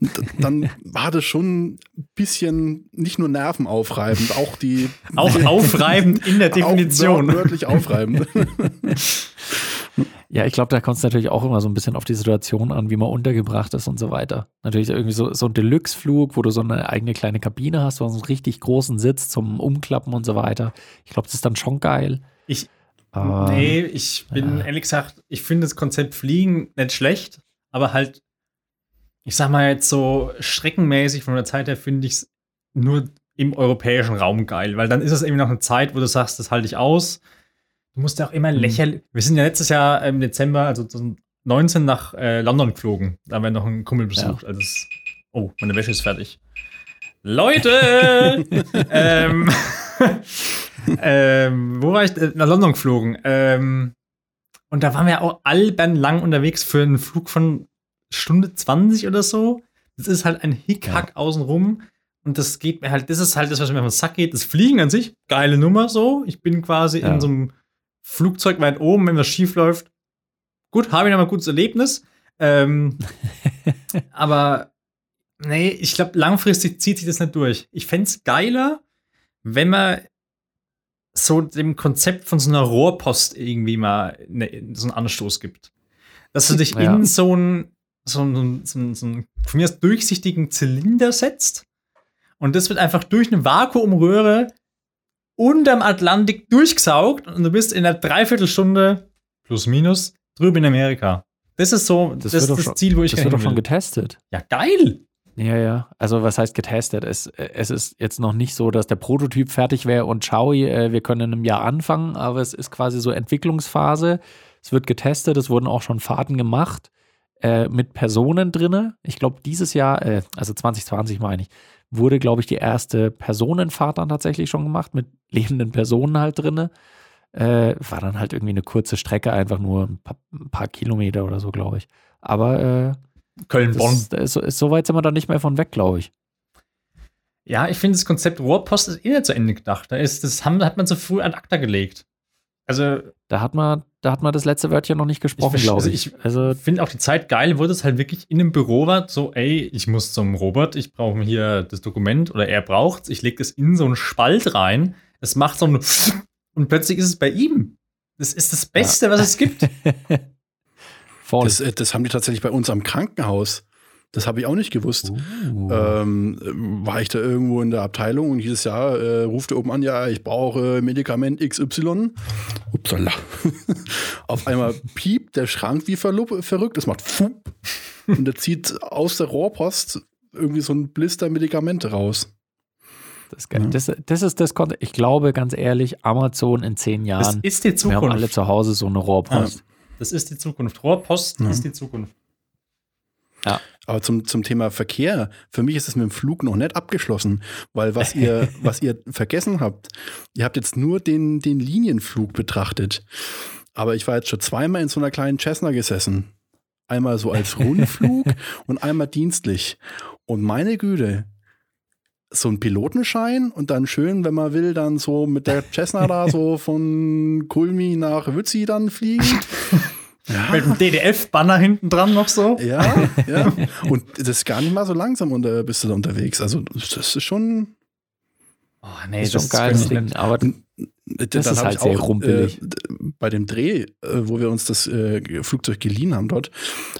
Und dann [LAUGHS] war das schon ein bisschen nicht nur nervenaufreibend, auch die [LAUGHS] Auch aufreibend in der [LAUGHS] Definition. Auch wörtlich aufreibend. Ja, ich glaube, da kommt es natürlich auch immer so ein bisschen auf die Situation an, wie man untergebracht ist und so weiter. Natürlich irgendwie so, so ein Deluxe-Flug, wo du so eine eigene kleine Kabine hast, wo so einen richtig großen Sitz zum Umklappen und so weiter. Ich glaube, das ist dann schon geil. Ich, Aber, nee, ich bin ja. ehrlich gesagt, ich finde das Konzept Fliegen nicht schlecht, aber halt, ich sag mal jetzt so streckenmäßig von der Zeit her finde ich es nur im europäischen Raum geil, weil dann ist es eben noch eine Zeit, wo du sagst, das halte ich aus. Du musst ja auch immer Mhm. lächerlich. Wir sind ja letztes Jahr im Dezember, also 2019 nach äh, London geflogen. Da haben wir noch einen Kumpel besucht. Also es, oh, meine Wäsche ist fertig. Leute! [LAUGHS] ähm, [LAUGHS] ähm, wo war ich? Äh, Nach London geflogen. Ähm, und da waren wir auch albernlang unterwegs für einen Flug von Stunde 20 oder so. Das ist halt ein Hickhack außenrum. Und das geht mir halt, das ist halt das, was mir auf den Sack geht. Das Fliegen an sich, geile Nummer so. Ich bin quasi Ja. in so einem Flugzeug weit oben, wenn was schief läuft. Gut, habe ich noch mal ein gutes Erlebnis. Ähm, [LAUGHS] aber nee, ich glaube, langfristig zieht sich das nicht durch. Ich fände es geiler, wenn man so dem Konzept von so einer Rohrpost irgendwie mal ne, so einen Anstoß gibt. Dass du dich Ja. in so einen, so einen, so einen, so einen von mir aus durchsichtigen Zylinder setzt und das wird einfach durch eine Vakuumröhre unterm Atlantik durchgesaugt und du bist in einer Dreiviertelstunde plus minus drüben in Amerika. Das ist so das, doch das schon- Ziel, wo ich Das wird doch schon getestet. Ja, geil! Ja, ja. Also was heißt getestet? Es, es ist jetzt noch nicht so, dass der Prototyp fertig wäre und schau, äh, wir können in einem Jahr anfangen, aber es ist quasi so Entwicklungsphase. Es wird getestet, es wurden auch schon Fahrten gemacht äh, mit Personen drinne. Ich glaube, dieses Jahr, äh, also 2020 meine ich, wurde, glaube ich, die erste Personenfahrt dann tatsächlich schon gemacht, mit lebenden Personen halt drinne. Äh, war dann halt irgendwie eine kurze Strecke, einfach nur ein paar, ein paar Kilometer oder so, glaube ich. Aber äh, Köln-Bonn. ist, so weit sind wir da nicht mehr von weg, glaube ich. Ja, ich finde das Konzept Rohrpost ist eh nicht zu Ende gedacht. Da ist, das haben, hat man so früh an ACTA gelegt. Also, Da hat man, da hat man das letzte Wörtchen noch nicht gesprochen, glaube also ich. ich- Also, finde auch die Zeit geil, wo das halt wirklich in einem Büro war, so, ey, ich muss zum Robert, ich brauche hier das Dokument oder er braucht's, ich lege das in so einen Spalt rein, es macht so ein und plötzlich ist es bei ihm. Das ist das Beste, was es gibt. [LAUGHS] voll. Das, äh, das haben die tatsächlich bei uns am Krankenhaus. Das habe ich auch nicht gewusst. Uh. Ähm, äh, war ich da irgendwo in der Abteilung und dieses Jahr äh, ruft er oben an, ja, ich brauche Medikament XY. Upsala. [LAUGHS] Auf einmal piept der Schrank wie verrückt. Es macht fup. Und er zieht aus der Rohrpost irgendwie so ein Blister Medikamente raus. das, ist geil. Ja. das, das ist das Konzept. Ich glaube, ganz ehrlich, Amazon in zehn Das Jahren, ist die wir haben alle Zukunft. zu Hause so eine Rohrpost. Das ist die Zukunft. Rohrpost Ja. ist die Zukunft. Aber zum, zum Thema Verkehr, für mich ist es mit dem Flug noch nicht abgeschlossen, weil was ihr, [LAUGHS] was ihr vergessen habt, ihr habt jetzt nur den, den Linienflug betrachtet. Aber ich war jetzt schon zweimal in so einer kleinen Cessna gesessen. Einmal so als [LAUGHS] Rundflug und einmal dienstlich. Und meine Güte, so ein Pilotenschein und dann schön, wenn man will, dann so mit der Cessna da so [LAUGHS] von Kulmi nach Wützi dann fliegen. [LAUGHS] Mit dem DDF-Banner hinten dran noch so. Ja, ja. [LAUGHS] Und das ist gar nicht mal so langsam unter, bist du da unterwegs. Also, das ist schon. Oh, nee, ist schon das geil, Ding. nicht. Aber Das ist halt sehr rumpelig. Äh, bei dem Dreh, äh, wo wir uns das äh, Flugzeug geliehen haben dort,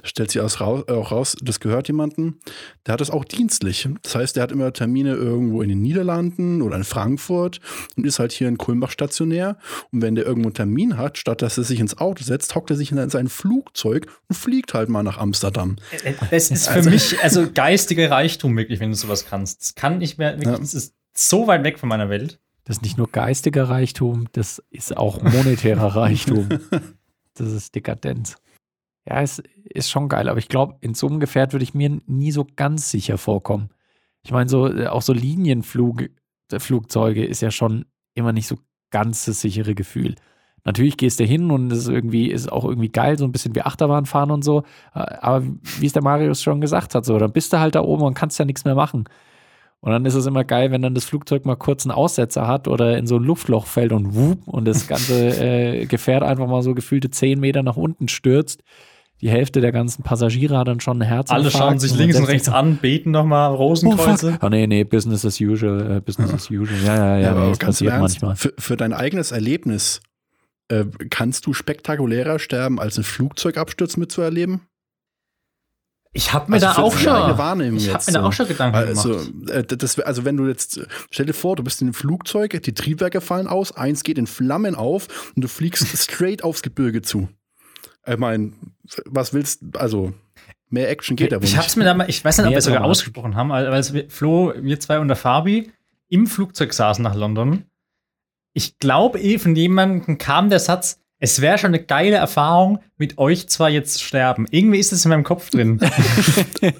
stellt sich aus, rau- auch raus, das gehört jemandem, der hat das auch dienstlich. Das heißt, der hat immer Termine irgendwo in den Niederlanden oder in Frankfurt und ist halt hier in Kulmbach stationär. Und wenn der irgendwo einen Termin hat, statt dass er sich ins Auto setzt, hockt er sich in sein Flugzeug und fliegt halt mal nach Amsterdam. Äh, Das ist für mich also geistiger Reichtum wirklich, wenn du sowas kannst. Das kann ich mir wirklich, Ja. das ist so weit weg von meiner Welt. das ist nicht nur geistiger Reichtum, das ist auch monetärer [LAUGHS] Reichtum. Das ist Dekadenz. Ja, es ist schon geil, aber ich glaube, in so einem Gefährt würde ich mir nie so ganz sicher vorkommen. Ich meine, so, äh, auch so Linienflug, äh, ist ja schon immer nicht so ganz das sichere Gefühl. Natürlich gehst du hin und es ist irgendwie, ist auch irgendwie geil, so ein bisschen wie Achterbahn fahren und so. Äh, Aber wie es der Marius schon gesagt hat, so, dann bist du halt da oben und kannst ja nichts mehr machen. Und dann ist es immer geil, wenn dann das Flugzeug mal kurz einen Aussetzer hat oder in so ein Luftloch fällt und wup und das ganze [LAUGHS] äh, Gefährt einfach mal so gefühlte zehn Meter nach unten stürzt. Die Hälfte der ganzen Passagiere hat dann schon ein Herz. Alle schauen sich links und rechts an, beten nochmal Oh, Rosenkreuze. fuck. oh nee, nee, Business as usual, äh, Business as usual. Ja, ja, ja, nee, das ganz im passiert Ernst, manchmal. Für, für dein eigenes Erlebnis, äh, kannst du spektakulärer sterben, als ein Flugzeugabsturz mitzuerleben? Ich habe mir Also da auch schon, ich habe jetzt mir da auch schon Gedanken Also, gemacht. äh, das, also wenn du jetzt, stell dir vor, du bist in einem Flugzeug, die Triebwerke fallen aus, eins geht in Flammen auf und du fliegst [LAUGHS] straight aufs Gebirge zu. Ich meine, was willst also mehr Action geht aber Ich nicht. hab's mir da mal, ich weiß nicht, ob wir es sogar ausgesprochen haben, weil als wir, Flo, wir zwei und der Fabi im Flugzeug saßen nach London. Ich glaube, eh von jemandem kam der Satz, es wäre schon eine geile Erfahrung, mit euch zwei jetzt zu sterben. Irgendwie ist es in meinem Kopf drin. [LAUGHS]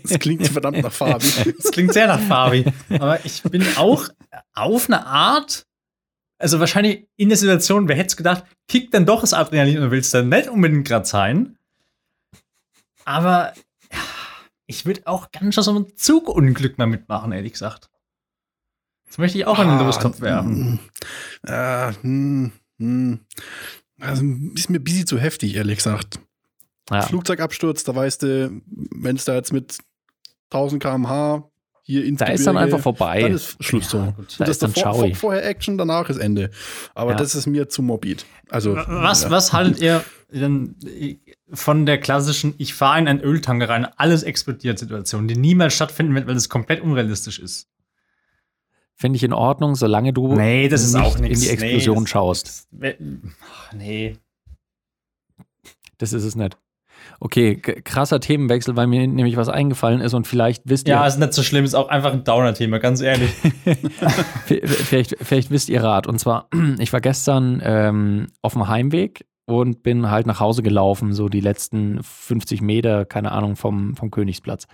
Das klingt [LAUGHS] verdammt nach Fabi. Das klingt sehr nach Fabi. Aber ich bin auch auf eine Art, also wahrscheinlich in der Situation, wer hätte es gedacht, kickt dann doch das Adrenalin und willst dann nicht unbedingt gerade sein. Aber ja, ich würde auch ganz schön so ein Zugunglück mal mitmachen, ehrlich gesagt. Das möchte ich auch in den Lostopf werfen. Äh, hm, hm. Also ist mir ein bisschen zu heftig, ehrlich gesagt. Ja. Flugzeugabsturz, da weißt du, wenn es da jetzt mit 1000 km/h hier ins Da ist dann Gebirge- einfach vorbei. Dann ist Schluss so. gut. so Da das ist dann davor, Ciao. vor, vorher Action, danach ist Ende. Aber Ja. das ist mir zu morbid. Also Was, ja. was haltet ihr denn von der klassischen, ich fahre in einen Öltanker rein, alles explodiert Situation, die niemals stattfinden wird, weil es komplett unrealistisch ist? Finde ich in Ordnung, solange du Nee, das ist auch in die Explosion nee, schaust. das- Nee. Das ist es nicht. Okay, krasser Themenwechsel, weil mir nämlich was eingefallen ist und vielleicht wisst ihr, Ja, ist nicht so schlimm, ist auch einfach ein Downer-Thema, ganz ehrlich. [LAUGHS] vielleicht, vielleicht wisst ihr Rat. Und zwar, [CLEARS THROAT] ich war gestern ähm, auf dem Heimweg und bin halt nach Hause gelaufen, so die letzten 50 Meter, keine Ahnung, vom, vom Königsplatz.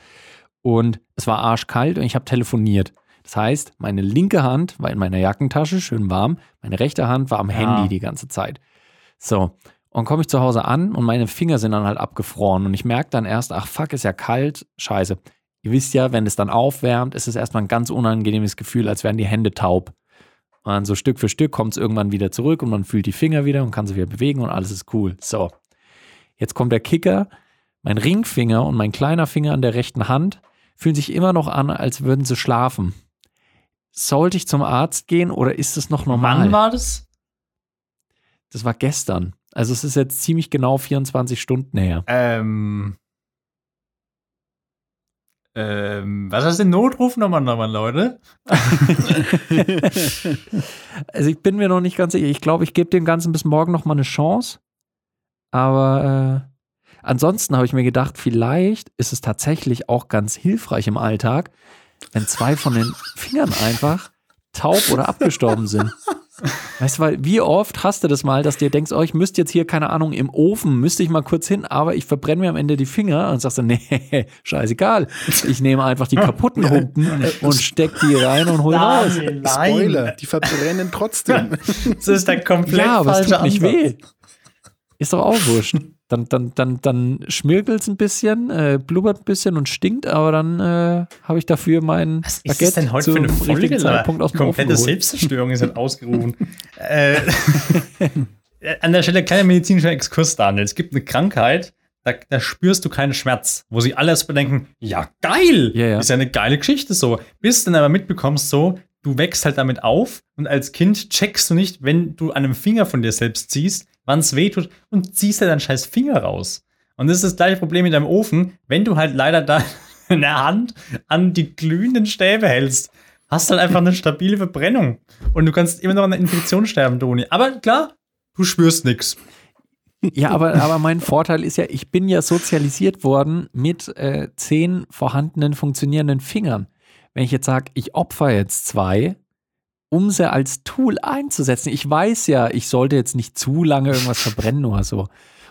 Und es war arschkalt und ich habe telefoniert. Das heißt, meine linke Hand war in meiner Jackentasche, schön warm, meine rechte Hand war am Ja. Handy die ganze Zeit. So, und komme ich zu Hause an und meine Finger sind dann halt abgefroren und ich merke dann erst, ach fuck, ist ja kalt, scheiße. Ihr wisst ja, wenn es dann aufwärmt, ist es erstmal ein ganz unangenehmes Gefühl, als wären die Hände taub. Und dann so Stück für Stück kommt es irgendwann wieder zurück und man fühlt die Finger wieder und kann sie wieder bewegen und alles ist cool. So, jetzt kommt der Kicker. Mein Ringfinger und mein kleiner Finger an der rechten Hand fühlen sich immer noch an, als würden sie schlafen. Sollte ich zum Arzt gehen oder ist es noch normal? Wann war das? Das war gestern. Also es ist jetzt ziemlich genau 24 Stunden her. Ähm. Ähm, was heißt denn Notrufnummer nochmal, Leute? [LAUGHS] Also ich bin mir noch nicht ganz sicher. Ich glaube, ich gebe dem Ganzen bis morgen noch mal eine Chance. Aber äh, ansonsten habe ich mir gedacht, vielleicht ist es tatsächlich auch ganz hilfreich im Alltag, wenn zwei von den Fingern einfach taub oder abgestorben sind. Weißt du, weil wie oft hast du das mal, dass du dir denkst, oh, ich müsste jetzt hier, keine Ahnung, im Ofen, müsste ich mal kurz hin, aber ich verbrenne mir am Ende die Finger und sagst du, [LAUGHS] nee, scheißegal. Ich nehme einfach die kaputten Humpen und steck die rein und hol raus. Spoiler, die verbrennen trotzdem. [LAUGHS] Das ist der komplett Ja, aber es tut nicht weh. Ist doch auch wurscht. Dann, dann, dann, dann schmirgelt es ein bisschen, äh, blubbert ein bisschen und stinkt, aber dann äh, habe ich dafür mein Was ist das denn heute für eine Folge? Zeitpunkt aus dem Komplette. Selbstzerstörung ist halt ausgerufen. [LAUGHS] äh, an der Stelle kleiner medizinischer Exkurs, Daniel. Es gibt eine Krankheit, da, da spürst du keinen Schmerz, wo sie alles bedenken, ja geil, Ja, ja. ist ja eine geile Geschichte so. Bis du dann aber mitbekommst so, du wächst halt damit auf und als Kind checkst du nicht, wenn du an einem Finger von dir selbst ziehst, wann es weh tut und ziehst dir deinen scheiß Finger raus. Und das ist das gleiche Problem mit deinem Ofen, wenn du halt leider da [LAUGHS] eine Hand an die glühenden Stäbe hältst, hast du halt einfach eine stabile Verbrennung. Und du kannst immer noch an einer Infektion sterben, Toni. Aber klar, du spürst nichts. Ja, aber, aber mein Vorteil ist ja, ich bin ja sozialisiert worden mit äh, zehn vorhandenen funktionierenden Fingern. Wenn ich jetzt sage, ich opfer jetzt zwei, um sie als Tool einzusetzen. Ich weiß ja, ich sollte jetzt nicht zu lange irgendwas verbrennen oder so.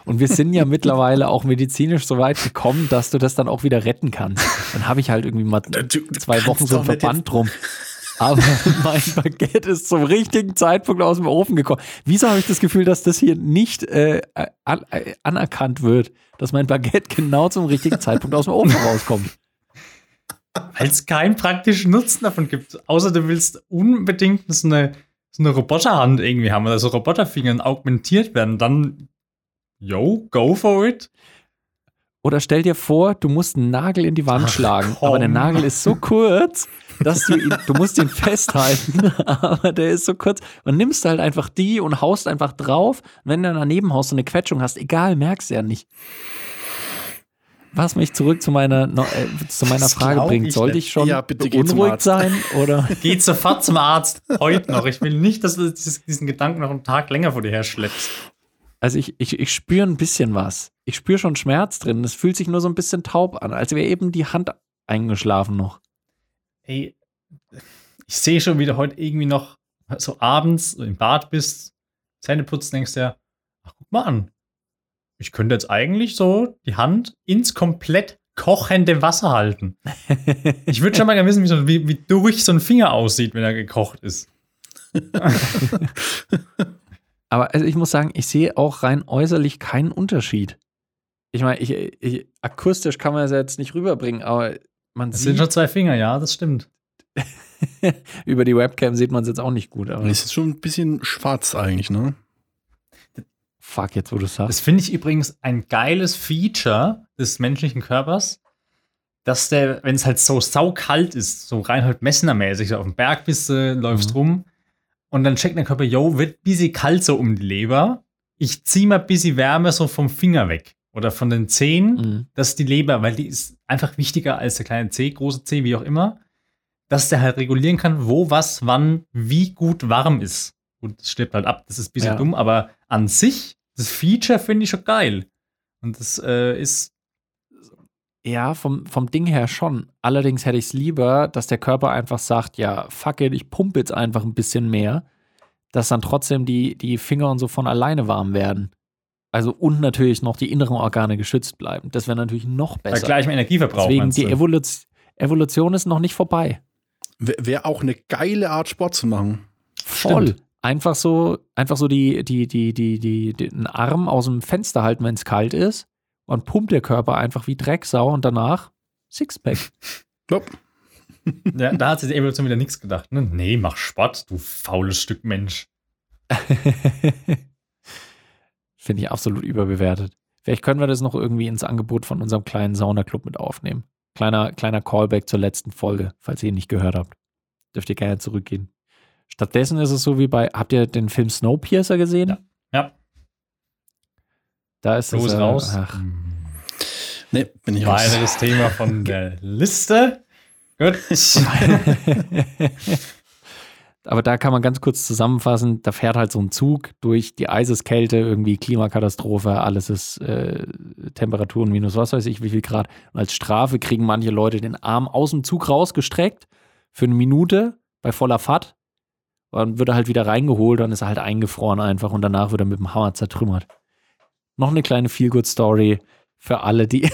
Und wir sind ja [LAUGHS] mittlerweile auch medizinisch so weit gekommen, dass du das dann auch wieder retten kannst. Dann habe ich halt irgendwie mal Du- zwei Wochen so ein doch nicht Verband drum. Aber [LAUGHS] mein Baguette ist zum richtigen Zeitpunkt aus dem Ofen gekommen. Wieso habe ich das Gefühl, dass das hier nicht äh, an, äh, anerkannt wird, dass mein Baguette genau zum richtigen Zeitpunkt aus dem Ofen rauskommt? Weil es keinen praktischen Nutzen davon gibt. Außer du willst unbedingt so eine, so eine Roboterhand irgendwie haben oder so Roboterfingern augmentiert werden. Dann, yo, go for it. Oder stell dir vor, du musst einen Nagel in die Wand Ach, schlagen, komm. aber der Nagel ist so kurz, dass du ihn, du musst ihn festhalten, [LAUGHS] aber der ist so kurz und nimmst halt einfach die und haust einfach drauf. Wenn du daneben haust und eine Quetschung hast, egal, merkst du ja nicht. Was mich zurück zu meiner, äh, zu meiner Das Frage bringt, ich sollte nicht. ich schon Ja, bitte geh beunruhigt sein oder? [LAUGHS] Geht sofort zum Arzt. Heute noch. Ich will nicht, dass du dieses, diesen Gedanken noch einen Tag länger vor dir her schleppst. Also ich, ich, ich spüre ein bisschen was. Ich spüre schon Schmerz drin. Es fühlt sich nur so ein bisschen taub an, als wäre eben die Hand eingeschlafen noch. Ey, ich sehe schon, wie du heute irgendwie noch so abends im Bad bist, Zähne putzen, denkst dir, ach, guck mal an. Ich könnte jetzt eigentlich so die Hand ins komplett kochende Wasser halten. [LAUGHS] Ich würde schon mal gerne wissen, wie, so, wie, wie durch so ein Finger aussieht, wenn er gekocht ist. [LAUGHS] Aber also ich muss sagen, ich sehe auch rein äußerlich keinen Unterschied. Ich meine, ich, ich, akustisch kann man es jetzt nicht rüberbringen, aber man Das sind sieht, schon zwei Finger, ja, das stimmt. [LAUGHS] Über die Webcam sieht man es jetzt auch nicht gut. Aber es ist schon ein bisschen schwarz eigentlich, ne? Fuck, jetzt wo du sagst. Das finde ich übrigens ein geiles Feature des menschlichen Körpers, dass der, wenn es halt so saukalt ist, so Reinhold Messner-mäßig, so auf dem Berg bist du, läufst Mhm. rum und dann checkt der Körper, yo, wird ein bisschen kalt so um die Leber. Ich zieh mal ein bisschen Wärme so vom Finger weg oder von den Zehen. Mhm. dass die Leber, weil die ist einfach wichtiger als der kleine C, große C, wie auch immer, dass der halt regulieren kann, wo, was, wann, wie gut warm ist. Gut, das stirbt halt ab, das ist ein bisschen Ja. dumm, aber an sich, das Feature finde ich schon geil. Und das äh, ist, Ja, vom, vom Ding her schon. Allerdings hätte ich es lieber, dass der Körper einfach sagt, ja, fuck it, ich pumpe jetzt einfach ein bisschen mehr, dass dann trotzdem die, die Finger und so von alleine warm werden. Also und natürlich noch die inneren Organe geschützt bleiben. Das wäre natürlich noch bei besser. gleichem Energieverbrauch. Deswegen, die? Evolution, Evolution ist noch nicht vorbei. Wäre auch eine geile Art, Sport zu machen. Voll. Stimmt. Einfach so, einfach so die, die, die, die, die, den Arm aus dem Fenster halten, wenn es kalt ist. Und pumpt der Körper einfach wie Drecksau und danach Sixpack. [LAUGHS] Klopp. ja, da hat sich die Evolution wieder nichts gedacht. Ne? Nee, mach Sport, du faules Stück Mensch. [LAUGHS] Finde ich absolut überbewertet. Vielleicht können wir das noch irgendwie ins Angebot von unserem kleinen Saunaclub mit aufnehmen. Kleiner, kleiner Callback zur letzten Folge, falls ihr ihn nicht gehört habt. Dürft ihr gerne zurückgehen. Stattdessen ist es so wie bei, habt ihr den Film Snowpiercer gesehen? Ja. Ja, Da ist los es. äh, raus. Ach, Nee, bin ich raus. Weiteres Thema von [LAUGHS] der Liste. Gut. [LAUGHS] Aber da kann man ganz kurz zusammenfassen, da fährt halt so ein Zug durch die Eiseskälte, irgendwie Klimakatastrophe, alles ist äh, Temperaturen minus was weiß ich, wie viel Grad. Und als Strafe kriegen manche Leute den Arm aus dem Zug rausgestreckt für eine Minute bei voller Fahrt. Und wird er halt wieder reingeholt, dann ist er halt eingefroren einfach und danach wird er mit dem Hammer zertrümmert. Noch eine kleine Feel-Good-Story für alle, die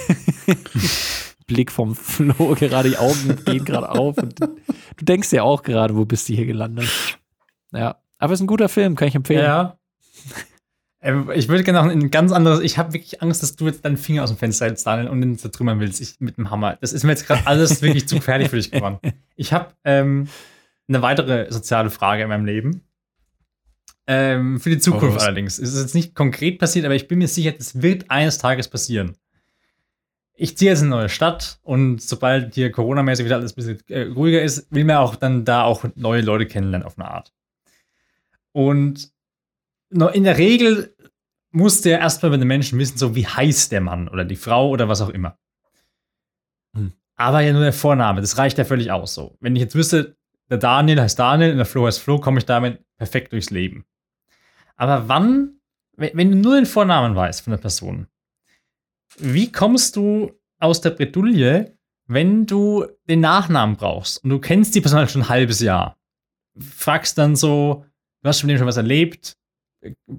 [LAUGHS] Blick vom Flo, gerade die Augen gehen gerade auf und du denkst ja auch gerade, wo bist du hier gelandet? Ja, aber es ist ein guter Film, kann ich empfehlen. Ja. Ähm, ich würde gerne noch ein ganz anderes. Ich habe wirklich Angst, dass du jetzt deinen Finger aus dem Fenster hältst, Daniel, und den zertrümmern willst ich, mit dem Hammer. Das ist mir jetzt gerade alles wirklich zu gefährlich für dich geworden. [LAUGHS] Ich habe ähm, eine weitere soziale Frage in meinem Leben. Ähm, für die Zukunft Oh, allerdings. Es ist jetzt nicht konkret passiert, aber ich bin mir sicher, das wird eines Tages passieren. Ich ziehe jetzt in eine neue Stadt und sobald hier Corona-mäßig wieder alles ein bisschen äh, ruhiger ist, will man auch dann da auch neue Leute kennenlernen auf eine Art. Und in der Regel muss der erstmal bei den Menschen wissen, so wie heißt der Mann oder die Frau oder was auch immer. Hm. Aber ja nur der Vorname, das reicht ja völlig aus so. Wenn ich jetzt wüsste, der Daniel heißt Daniel und der Flo heißt Flo, komme ich damit perfekt durchs Leben. Aber wann, wenn du nur den Vornamen weißt von der Person, wie kommst du aus der Bredouille, wenn du den Nachnamen brauchst und du kennst die Person halt schon ein halbes Jahr? Fragst dann so, du hast mit dem schon was erlebt,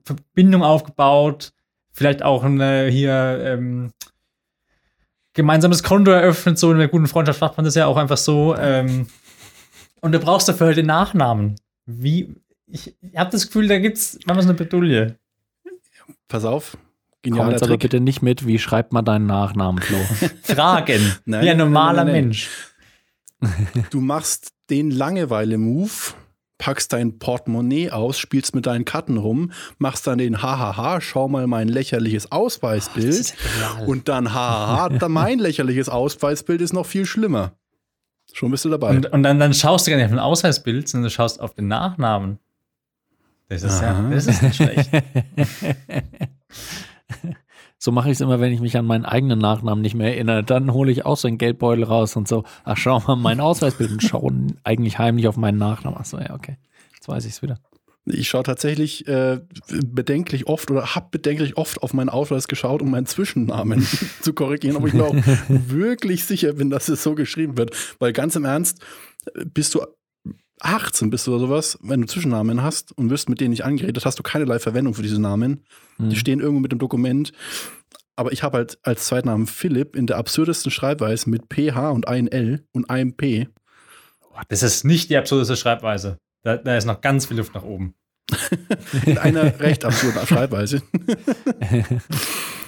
Verbindung aufgebaut, vielleicht auch eine, hier ähm, gemeinsames Konto eröffnet, so in einer guten Freundschaft macht man das ja auch einfach so. Ähm, und du brauchst dafür halt den Nachnamen. Wie, ich, ich habe das Gefühl, da gibt's manchmal so eine Bedulie. Pass auf. Komm Genialer jetzt aber Trick. bitte nicht mit, wie schreibt man deinen Nachnamen, Flo? [LAUGHS] Fragen. [LAUGHS] Nein, wie ein normaler nein, nein. Mensch. [LAUGHS] Du machst den Langeweile-Move, packst dein Portemonnaie aus, spielst mit deinen Karten rum, machst dann den Hahaha, schau mal mein lächerliches Ausweisbild. und dann hahaha, mein lächerliches Ausweisbild ist noch viel schlimmer. Schon bist du dabei. Und, und dann, dann schaust du gar nicht auf ein Ausweisbild, sondern du schaust auf den Nachnamen. Das ist ja, Aha. das ist nicht schlecht. [LAUGHS] so mache ich es immer, wenn ich mich an meinen eigenen Nachnamen nicht mehr erinnere. Dann hole ich auch so einen Geldbeutel raus und so, ach, schau mal mein Ausweisbild und schaue [LAUGHS] eigentlich heimlich auf meinen Nachnamen. Ach so, ja, okay. Jetzt weiß ich es wieder. Ich schaue tatsächlich äh, bedenklich oft oder habe bedenklich oft auf meinen Ausweis geschaut, um meinen Zwischennamen [LAUGHS] zu korrigieren, ob ich mir auch [LAUGHS] wirklich sicher bin, dass es so geschrieben wird. Weil ganz im Ernst, äh, bist du 18 bist du oder sowas, wenn du Zwischennamen hast und wirst mit denen nicht angeredet, hast du keinerlei Verwendung für diese Namen. Hm. Die stehen irgendwo mit dem Dokument. Aber ich habe halt als Zweitnamen Philipp in der absurdesten Schreibweise mit PH und ein L und einem P. Das ist nicht die absurdeste Schreibweise. Da, da ist noch ganz viel Luft nach oben. [LAUGHS] in einer recht absurden Schreibweise.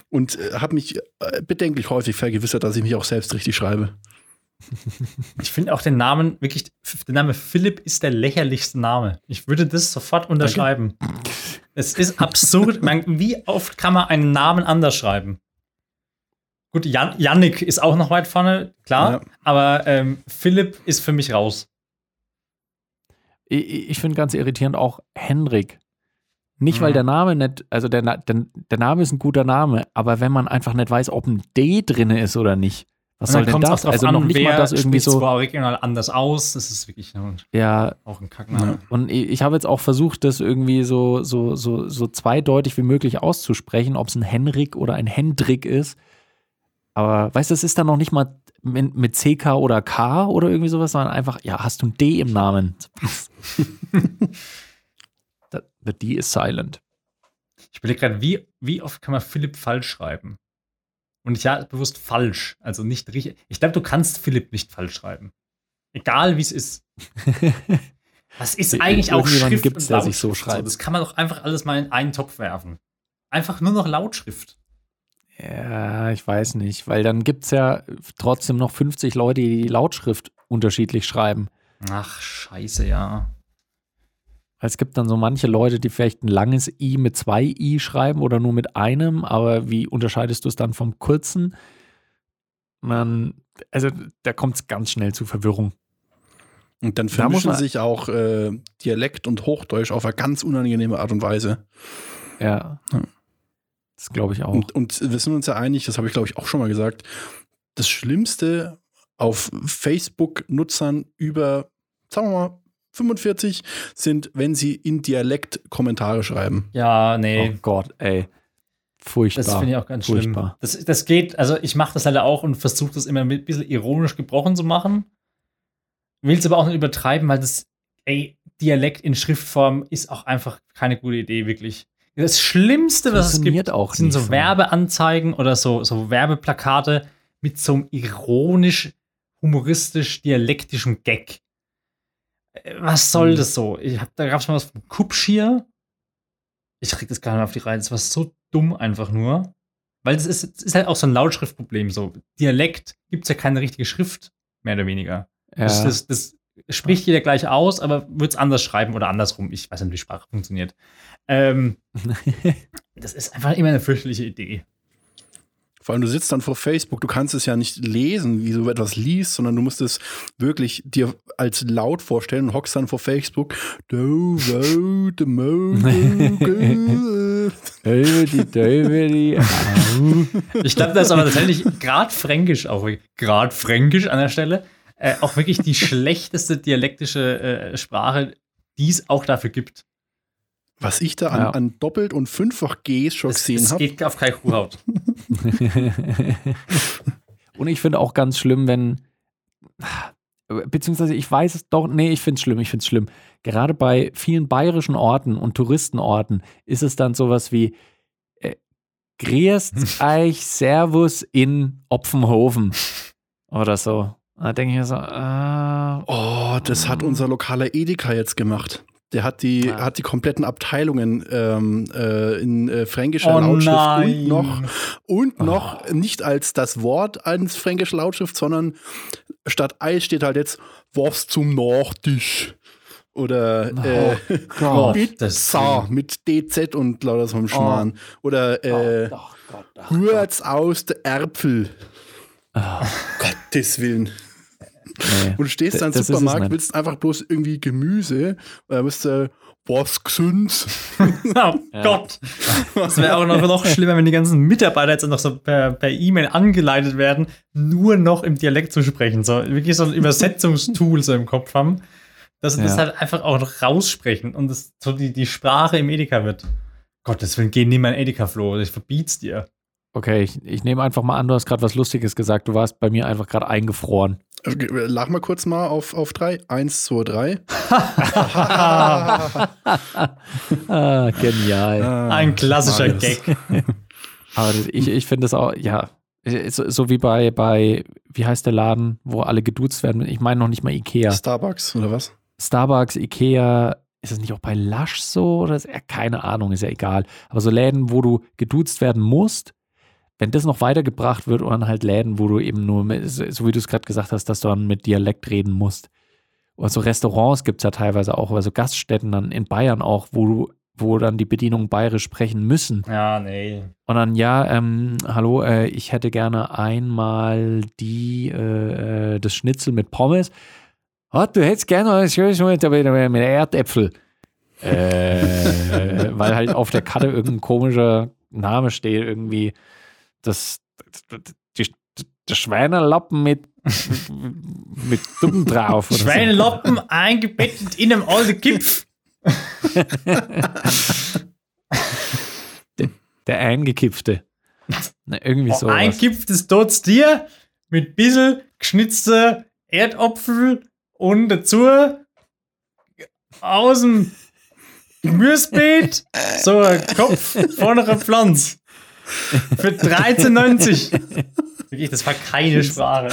und äh, habe mich äh, bedenklich häufig vergewissert, dass ich mich auch selbst richtig schreibe. Ich finde auch den Namen wirklich, der Name Philipp ist der lächerlichste Name. Ich würde das sofort unterschreiben. Es ist absurd. Man, wie oft kann man einen Namen anders schreiben? Gut, Jan Yannick ist auch noch weit vorne, klar. Ja. Aber ähm, Philipp ist für mich raus. Ich, ich finde ganz irritierend auch Henrik. Nicht, weil mhm. der Name nicht, also der, der, der Name ist ein guter Name, aber wenn man einfach nicht weiß, ob ein D drin ist oder nicht. Was soll denn das? Also an, noch nicht mal das irgendwie so. zwar original anders aus, das ist wirklich ja, auch ein Kackname. Und ich habe jetzt auch versucht, das irgendwie so, so, so, so zweideutig wie möglich auszusprechen, ob es ein Henrik oder ein Hendrik ist. Aber weißt du, das ist dann noch nicht mal mit, mit CK oder K oder irgendwie sowas, sondern einfach, ja, hast du ein D im Namen? [LAUGHS] The D is silent. Ich überlege gerade, wie, wie oft kann man Philipp falsch schreiben? Und ich ja bewusst falsch, also nicht richtig. Ich glaube, du kannst Philipp nicht falsch schreiben. Egal wie es ist. [LAUGHS] Das ist eigentlich auch Schrift gibt's, der sich so schreibt. das kann man doch einfach alles mal in einen Topf werfen. Einfach nur noch Lautschrift. Ja, ich weiß nicht, weil dann gibt es ja trotzdem noch 50 Leute, die die Lautschrift unterschiedlich schreiben. Ach, scheiße, ja. Es gibt dann so manche Leute, die vielleicht ein langes I mit zwei I schreiben oder nur mit einem, aber wie unterscheidest du es dann vom kurzen? Man, also da kommt es ganz schnell zu Verwirrung. Und dann vermischen da sich auch äh, Dialekt und Hochdeutsch auf eine ganz unangenehme Art und Weise. Ja. ja. Das glaube ich auch. Und, und wir sind uns ja einig, das habe ich glaube ich auch schon mal gesagt, das Schlimmste auf Facebook-Nutzern über, sagen wir mal, 45 sind, wenn sie in Dialekt Kommentare schreiben. Ja, nee. Oh Gott, ey. Furchtbar. Das finde ich auch ganz Furchtbar. schlimm. Das, das geht, also ich mache das leider auch und versuche das immer ein bisschen ironisch gebrochen zu machen. Will es aber auch nicht übertreiben, weil das, ey, Dialekt in Schriftform ist auch einfach keine gute Idee, wirklich. Das Schlimmste, was es gibt, auch sind so, so Werbeanzeigen oder so, so Werbeplakate mit so einem ironisch, humoristisch, dialektischen Gag. Was soll mhm. das so? Ich hab, da gab es mal was von Kupschier. Ich krieg das gar nicht auf die Reihe. Das war so dumm einfach nur. Weil das ist, ist halt auch so ein Lautschriftproblem. So, Dialekt gibt es ja keine richtige Schrift, mehr oder weniger. Ja. Das, das, das spricht jeder gleich aus, aber wird es anders schreiben oder andersrum. Ich weiß nicht, wie die Sprache funktioniert. Ähm, [LAUGHS] das ist einfach immer eine fürchterliche Idee. Vor allem, du sitzt dann vor Facebook, du kannst es ja nicht lesen, wie du etwas liest, sondern du musst es wirklich dir als laut vorstellen und hockst dann vor Facebook. [LAUGHS] ich glaube, das ist aber tatsächlich gerade fränkisch auch, gerade fränkisch an der Stelle, äh, auch wirklich die [LAUGHS] schlechteste dialektische äh, Sprache, die es auch dafür gibt. Was ich da an, ja. an doppelt und fünffach Gs schon gesehen habe. Das geht auf keine Kuhhaut. [LAUGHS] und ich finde auch ganz schlimm, wenn, beziehungsweise ich weiß es doch, nee, ich finde es schlimm, ich finde es schlimm. Gerade bei vielen bayerischen Orten und Touristenorten ist es dann sowas wie äh, Grüßt [LAUGHS] euch Servus in Opfenhofen oder so. Da denke ich mir so, äh, oh, das hat unser lokaler Edeka jetzt gemacht. Der hat die, ja. hat die kompletten Abteilungen ähm, äh, in äh, fränkischer oh Lautschrift nein. und noch, und oh. noch nicht als das Wort als fränkische Lautschrift, sondern statt Eis steht halt jetzt was zum Nachtisch. Oder oh äh, Gott, [LAUGHS] Pizza mit DZ und lauter so einem oh. Schmarrn. Oder äh, oh, Gott, aus der Äpfel. Oh. Gottes Willen. Nee, und du stehst dann im Supermarkt, willst einfach bloß irgendwie Gemüse, oder bist du, was gesund? [LAUGHS] oh Gott. Das wäre auch noch, noch schlimmer, wenn die ganzen Mitarbeiter jetzt noch so per, per E-Mail angeleitet werden, nur noch im Dialekt zu sprechen. So wirklich so ein Übersetzungstool so im Kopf haben, dass sie ja. das halt einfach auch noch raussprechen und das so die, die Sprache im Edeka wird. Gottes Willen, geh nie mein Edeka-Floh, ich verbiet's dir. Okay, ich, ich nehme einfach mal an, du hast gerade was Lustiges gesagt. Du warst bei mir einfach gerade eingefroren. Lach mal kurz mal auf, auf drei. Eins, zwei, drei. [LAUGHS] ah, genial. Ah, Ein klassischer Alles. Gag. [LAUGHS] Aber ich, ich finde es auch, ja, so, so, wie bei, bei, wie heißt der Laden, wo alle geduzt werden? Ich meine noch nicht mal Ikea. Starbucks oder was? Starbucks, Ikea, ist es nicht auch bei Lush so? Oder ist, ja, keine Ahnung, ist ja egal. Aber so Läden, wo du geduzt werden musst, wenn das noch weitergebracht wird und dann halt Läden, wo du eben nur, mit, so wie du es gerade gesagt hast, dass du dann mit Dialekt reden musst. Also Restaurants gibt es ja teilweise auch, also Gaststätten dann in Bayern auch, wo du wo dann die Bedienung bayerisch sprechen müssen. Ja, nee. Und dann, ja, ähm, hallo, äh, ich hätte gerne einmal die, äh, äh das Schnitzel mit Pommes. Oh, du hättest gerne das mit, mit Erdäpfel. äh, [LAUGHS] weil halt auf der Karte irgendein komischer Name steht, irgendwie das, die, der Schweinelappen mit, mit Duppen drauf. Schweinelappen so. eingebettet in einem alten Kipf. der, der Eingekippte. Na, irgendwie so. Einkipptes tut's dir mit bisschen geschnitzter Erdapfel und dazu aus dem Gemüsebeet so ein Kopf von einer Pflanze. Für 13,90. Wirklich, das war keine Sprache.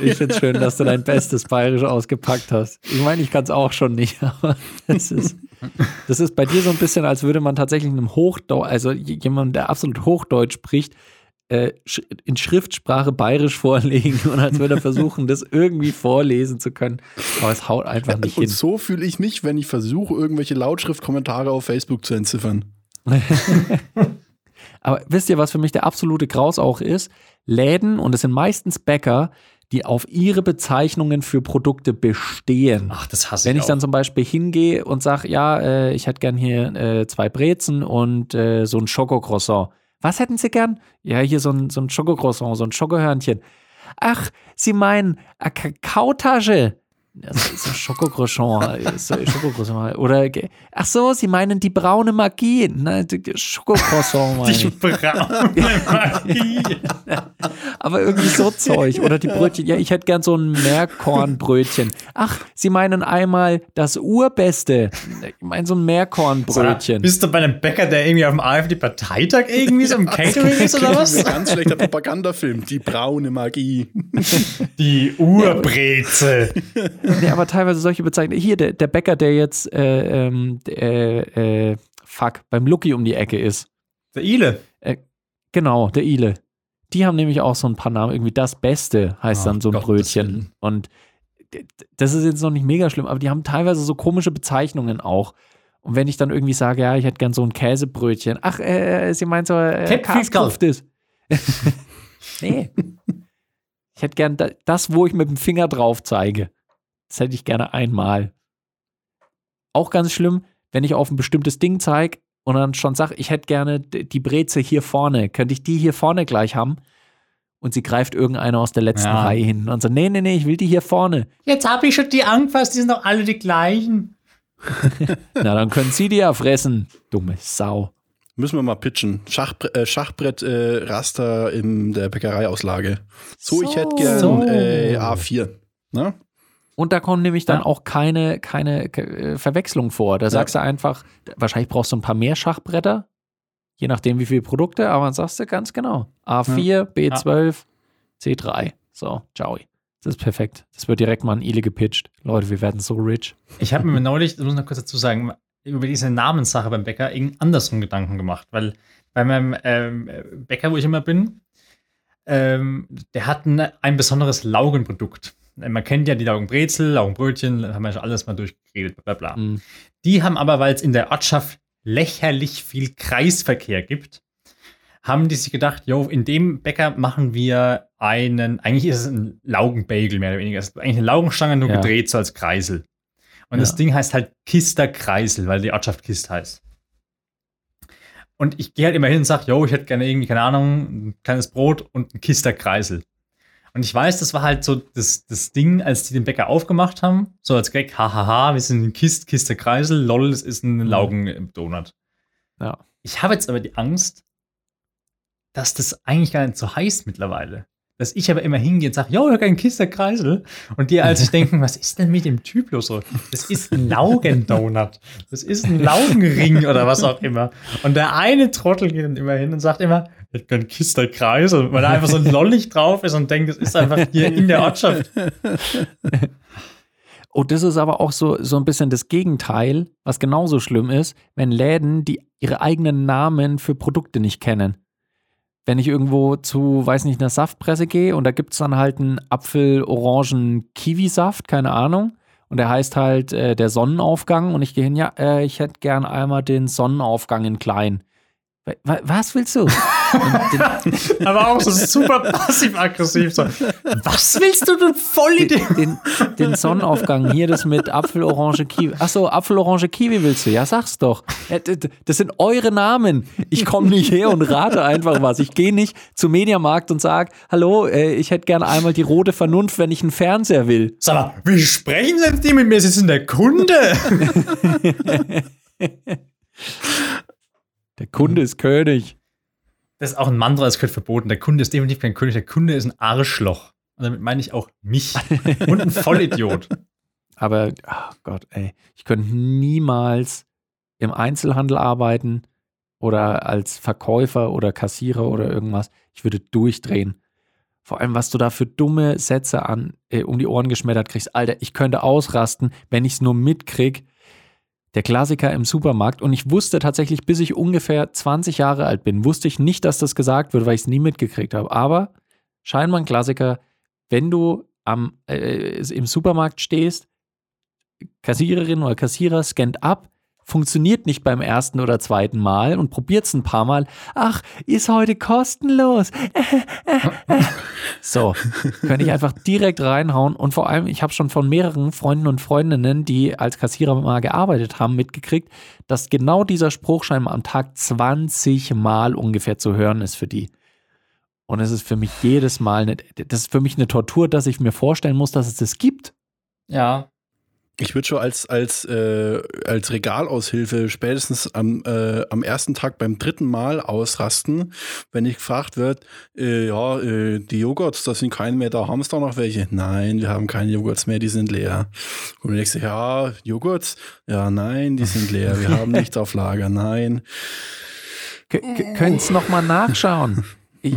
Ich finde es schön, dass du dein bestes Bayerisch ausgepackt hast. Ich meine, ich kann es auch schon nicht, [LAUGHS] aber das ist, das ist bei dir so ein bisschen, als würde man tatsächlich einem Hochdeutsch, also jemand, der absolut Hochdeutsch spricht, äh, in Schriftsprache bayerisch vorlegen und als würde er versuchen, das irgendwie vorlesen zu können. Aber es haut einfach nicht und hin. Und so fühle ich mich, wenn ich versuche, irgendwelche Lautschriftkommentare auf Facebook zu entziffern. [LAUGHS] Aber wisst ihr, was für mich der absolute Graus auch ist? Läden, und es sind meistens Bäcker, die auf ihre Bezeichnungen für Produkte bestehen. Ach, das hasse ich Wenn ich auch. dann zum Beispiel hingehe und sage, ja, äh, ich hätte gern hier äh, zwei Brezen und äh, so ein Schokocroissant. Was hätten Sie gern? Ja, hier so ein, so ein Schokocroissant, so ein Schokohörnchen. Ach, Sie meinen eine Kakaotasche? So Schokocroissant, Schokocroissant. Oder, ach so, Sie meinen die braune Magie. Ne, Schokocroissant. Die braune [LAUGHS] Magie. Aber irgendwie so Zeug. Oder die Brötchen. Ja, ich hätte gern so ein Meerkornbrötchen. Ach, Sie meinen einmal das Urbeste. Ich meine so ein Meerkornbrötchen. Bist du bei einem Bäcker, der irgendwie auf dem AfD-Parteitag irgendwie so im Catering ist oder was? Ganz schlechter Propagandafilm. Die braune Magie. Die Urbreze [LAUGHS] nee, aber teilweise solche Bezeichnungen. Hier, der, der Bäcker, der jetzt, äh, ähm, äh, äh, fuck, beim Lucky um die Ecke ist. Der Ile. Äh, genau, der Ile. Die haben nämlich auch so ein paar Namen. Irgendwie das Beste heißt oh, dann so ein Gott, Brötchen. Und das ist jetzt noch nicht mega schlimm, aber die haben teilweise so komische Bezeichnungen auch. Und wenn ich dann irgendwie sage, ja, ich hätte gern so ein Käsebrötchen. Ach, äh, sie meint so, äh, Kaskuftes. [LAUGHS] nee. Ich hätte gern das, wo ich mit dem Finger drauf zeige. Das hätte ich gerne einmal. Auch ganz schlimm, wenn ich auf ein bestimmtes Ding zeige und dann schon sage, ich hätte gerne die Breze hier vorne. Könnte ich die hier vorne gleich haben? Und sie greift irgendeine aus der letzten ja. Reihe hin und sagt, nee, nee, nee, ich will die hier vorne. Jetzt habe ich schon die angefasst, die sind doch alle die gleichen. [LAUGHS] Na, dann können sie die ja fressen, dumme Sau. Müssen wir mal pitchen. Schachbre äh, Schachbrett-Raster äh, in der Bäckereiauslage. So, so, ich hätte gern so. äh, A4. Na? Und da kommen nämlich dann ja. auch keine, keine äh, Verwechslung vor. Da ja. sagst du einfach, wahrscheinlich brauchst du ein paar mehr Schachbretter, je nachdem wie viele Produkte, aber dann sagst du ganz genau. A4, ja. B12, C3. So, ciao. Das ist perfekt. Das wird direkt mal an Ile gepitcht. Leute, wir werden so rich. Ich habe mir [LAUGHS] neulich, das muss ich noch kurz dazu sagen, über diese Namenssache beim Bäcker irgendeinen andersrum Gedanken gemacht, weil bei meinem ähm, Bäcker, wo ich immer bin, ähm, der hat ein, ein besonderes Laugenprodukt man kennt ja die Laugenbrezel, Laugenbrötchen, haben wir schon alles mal durchgeredet, bla bla. Mhm. Die haben aber, weil es in der Ortschaft lächerlich viel Kreisverkehr gibt, haben die sich gedacht, jo, in dem Bäcker machen wir einen, eigentlich ist es ein Laugenbagel mehr oder weniger. Es ist eigentlich eine Laugenstange nur ja. gedreht so als Kreisel. Und ja. das Ding heißt halt Kister Kreisel, weil die Ortschaft Kist heißt. Und ich gehe halt immer hin und sage, jo, ich hätte gerne irgendwie, keine Ahnung, ein kleines Brot und ein Kister Kreisel. Und ich weiß, das war halt so das, das Ding, als die den Bäcker aufgemacht haben, so als Gag, hahaha, wir sind ein Kist, Kiste Kreisel, lol, das ist ein mhm. Laugendonut. Ja. Ich habe jetzt aber die Angst, dass das eigentlich gar nicht so heißt mittlerweile. Dass ich aber immer hingehe und sage, ja, ich ein Kiste Kreisel. Und die als ich [LAUGHS] denken, was ist denn mit dem Typ los? Das ist ein Laugendonut. Das ist ein Laugenring oder was auch immer. Und der eine Trottel geht dann immer hin und sagt immer, ich bin Kiste Kreisel, weil da einfach so ein Lollig drauf ist und denkt, es ist einfach hier in der Ortschaft. Und oh, das ist aber auch so, so ein bisschen das Gegenteil, was genauso schlimm ist, wenn Läden die ihre eigenen Namen für Produkte nicht kennen. Wenn ich irgendwo zu, weiß nicht, einer Saftpresse gehe und da gibt es dann halt einen Apfel-Orangen-Kiwi-Saft, keine Ahnung. Und der heißt halt äh, der Sonnenaufgang und ich gehe hin, ja, äh, ich hätte gern einmal den Sonnenaufgang in klein. Was willst du? [LAUGHS] Aber auch so super passiv-aggressiv. So. Was willst du, du Vollidee? Den, den, den Sonnenaufgang, hier das mit Apfel, Orange, Kiwi. Achso, Apfel, Orange, Kiwi willst du? Ja, sag's doch. Das sind eure Namen. Ich komme nicht her und rate einfach was. Ich gehe nicht zum Mediamarkt und sage, hallo, äh, ich hätte gerne einmal die rote Vernunft, wenn ich einen Fernseher will. Sag mal, wie sprechen denn die mit mir? Sie sind der Kunde. [LAUGHS] Der Kunde ist König. Das ist auch ein Mantra, das gehört verboten. Der Kunde ist definitiv kein König, der Kunde ist ein Arschloch. Und damit meine ich auch mich. [LAUGHS] Und ein Vollidiot. Aber, oh Gott, ey, ich könnte niemals im Einzelhandel arbeiten oder als Verkäufer oder Kassierer oder irgendwas. Ich würde durchdrehen. Vor allem, was du da für dumme Sätze an, äh, um die Ohren geschmettert kriegst. Alter, ich könnte ausrasten, wenn ich es nur mitkrieg, der Klassiker im Supermarkt. Und ich wusste tatsächlich, bis ich ungefähr 20 Jahre alt bin, wusste ich nicht, dass das gesagt wird, weil ich es nie mitgekriegt habe. Aber scheinbar ein Klassiker, wenn du am, äh, im Supermarkt stehst, Kassiererin oder Kassierer scannt ab, funktioniert nicht beim ersten oder zweiten Mal und probiert es ein paar Mal. Ach, ist heute kostenlos. [LAUGHS] so, könnte ich einfach direkt reinhauen und vor allem, ich habe schon von mehreren Freunden und Freundinnen, die als Kassierer mal gearbeitet haben, mitgekriegt, dass genau dieser Spruch scheinbar am Tag 20 Mal ungefähr zu hören ist für die. Und es ist für mich jedes Mal, eine, das ist für mich eine Tortur, dass ich mir vorstellen muss, dass es das gibt. Ja, ich würde schon als, als, äh, als Regalaushilfe spätestens am, äh, am ersten Tag beim dritten Mal ausrasten, wenn ich gefragt wird, äh, ja, äh, die Joghurts, da sind keine mehr da, haben es da noch welche? Nein, wir haben keine Joghurts mehr, die sind leer. Und du denkst, ja, Joghurts? Ja, nein, die sind leer, wir haben nichts auf Lager, nein. Können es nochmal nachschauen? Ich,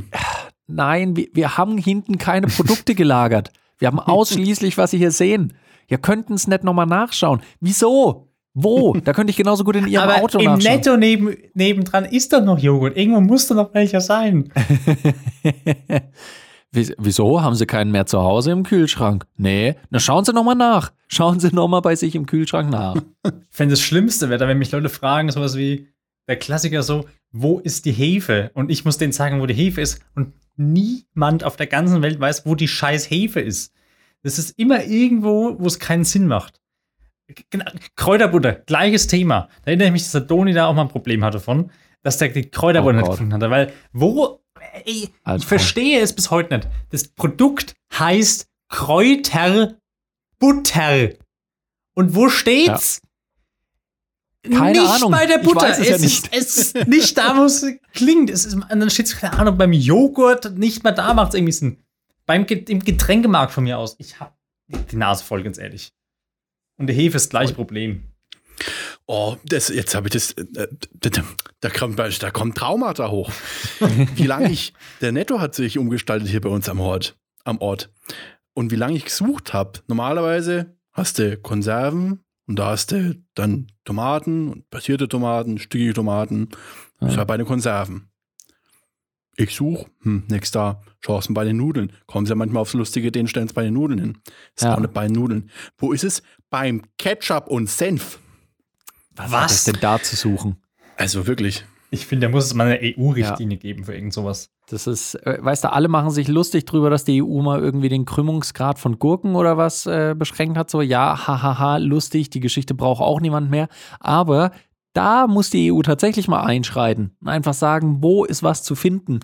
nein, wir, wir haben hinten keine Produkte gelagert. Wir haben ausschließlich, was Sie hier sehen. Ja, könnten es nicht nochmal nachschauen. Wieso? Wo? Da könnte ich genauso gut in Ihrem Aber Auto im nachschauen. Netto neben, nebendran ist doch noch Joghurt. Irgendwo muss doch noch welcher sein. [LAUGHS] Wieso? Haben Sie keinen mehr zu Hause im Kühlschrank? Nee. Na, schauen Sie nochmal nach. Schauen Sie nochmal bei sich im Kühlschrank nach. Ich fände das Schlimmste wäre, wenn mich Leute fragen, sowas wie der Klassiker so, wo ist die Hefe? Und ich muss denen sagen, wo die Hefe ist. Und niemand auf der ganzen Welt weiß, wo die scheiß Hefe ist. Das ist immer irgendwo, wo es keinen Sinn macht. Kräuterbutter, gleiches Thema. Da erinnere ich mich, dass der Doni da auch mal ein Problem hatte von, dass der die Kräuterbutter oh nicht gefunden hatte. Weil, wo, ey, ich verstehe es bis heute nicht. Das Produkt heißt Kräuterbutter. Und wo steht's? Ja. Keine nicht Ahnung. bei der Butter. es, es, ja ist, nicht. es ist nicht da, wo es klingt. Es ist, dann steht es, keine Ahnung, beim Joghurt nicht mal da macht es irgendwie Sinn. Beim im Getränkemarkt von mir aus. Ich habe die Nase voll, ganz ehrlich. Und die Hefe ist das gleiche Problem. Oh, das, jetzt habe ich das. Äh, da, da, kommt, da kommt Traumata hoch. [LAUGHS] wie lange ich. Der Netto hat sich umgestaltet hier bei uns am Ort. Am Ort. Und wie lange ich gesucht habe. Normalerweise hast du Konserven und da hast du dann Tomaten und passierte Tomaten, stückige Tomaten. Ja bei den Konserven. Ich suche, hm, nix da. Chancen bei den Nudeln. Kommen sie ja manchmal aufs Lustige, Ideen, stellen es bei den Nudeln hin. Ist Ja. auch nicht bei den Nudeln. Wo ist es? Beim Ketchup und Senf. Was, Was? ist denn da zu suchen? Also wirklich. Ich finde, da muss es mal eine EU-Richtlinie geben für irgend sowas. Das ist, äh, weißt du, alle machen sich lustig drüber, dass die EU mal irgendwie den Krümmungsgrad von Gurken oder was äh, beschränkt hat. So, ja, hahaha, lustig, die Geschichte braucht auch niemand mehr. Aber da muss die EU tatsächlich mal einschreiten und einfach sagen, wo ist was zu finden.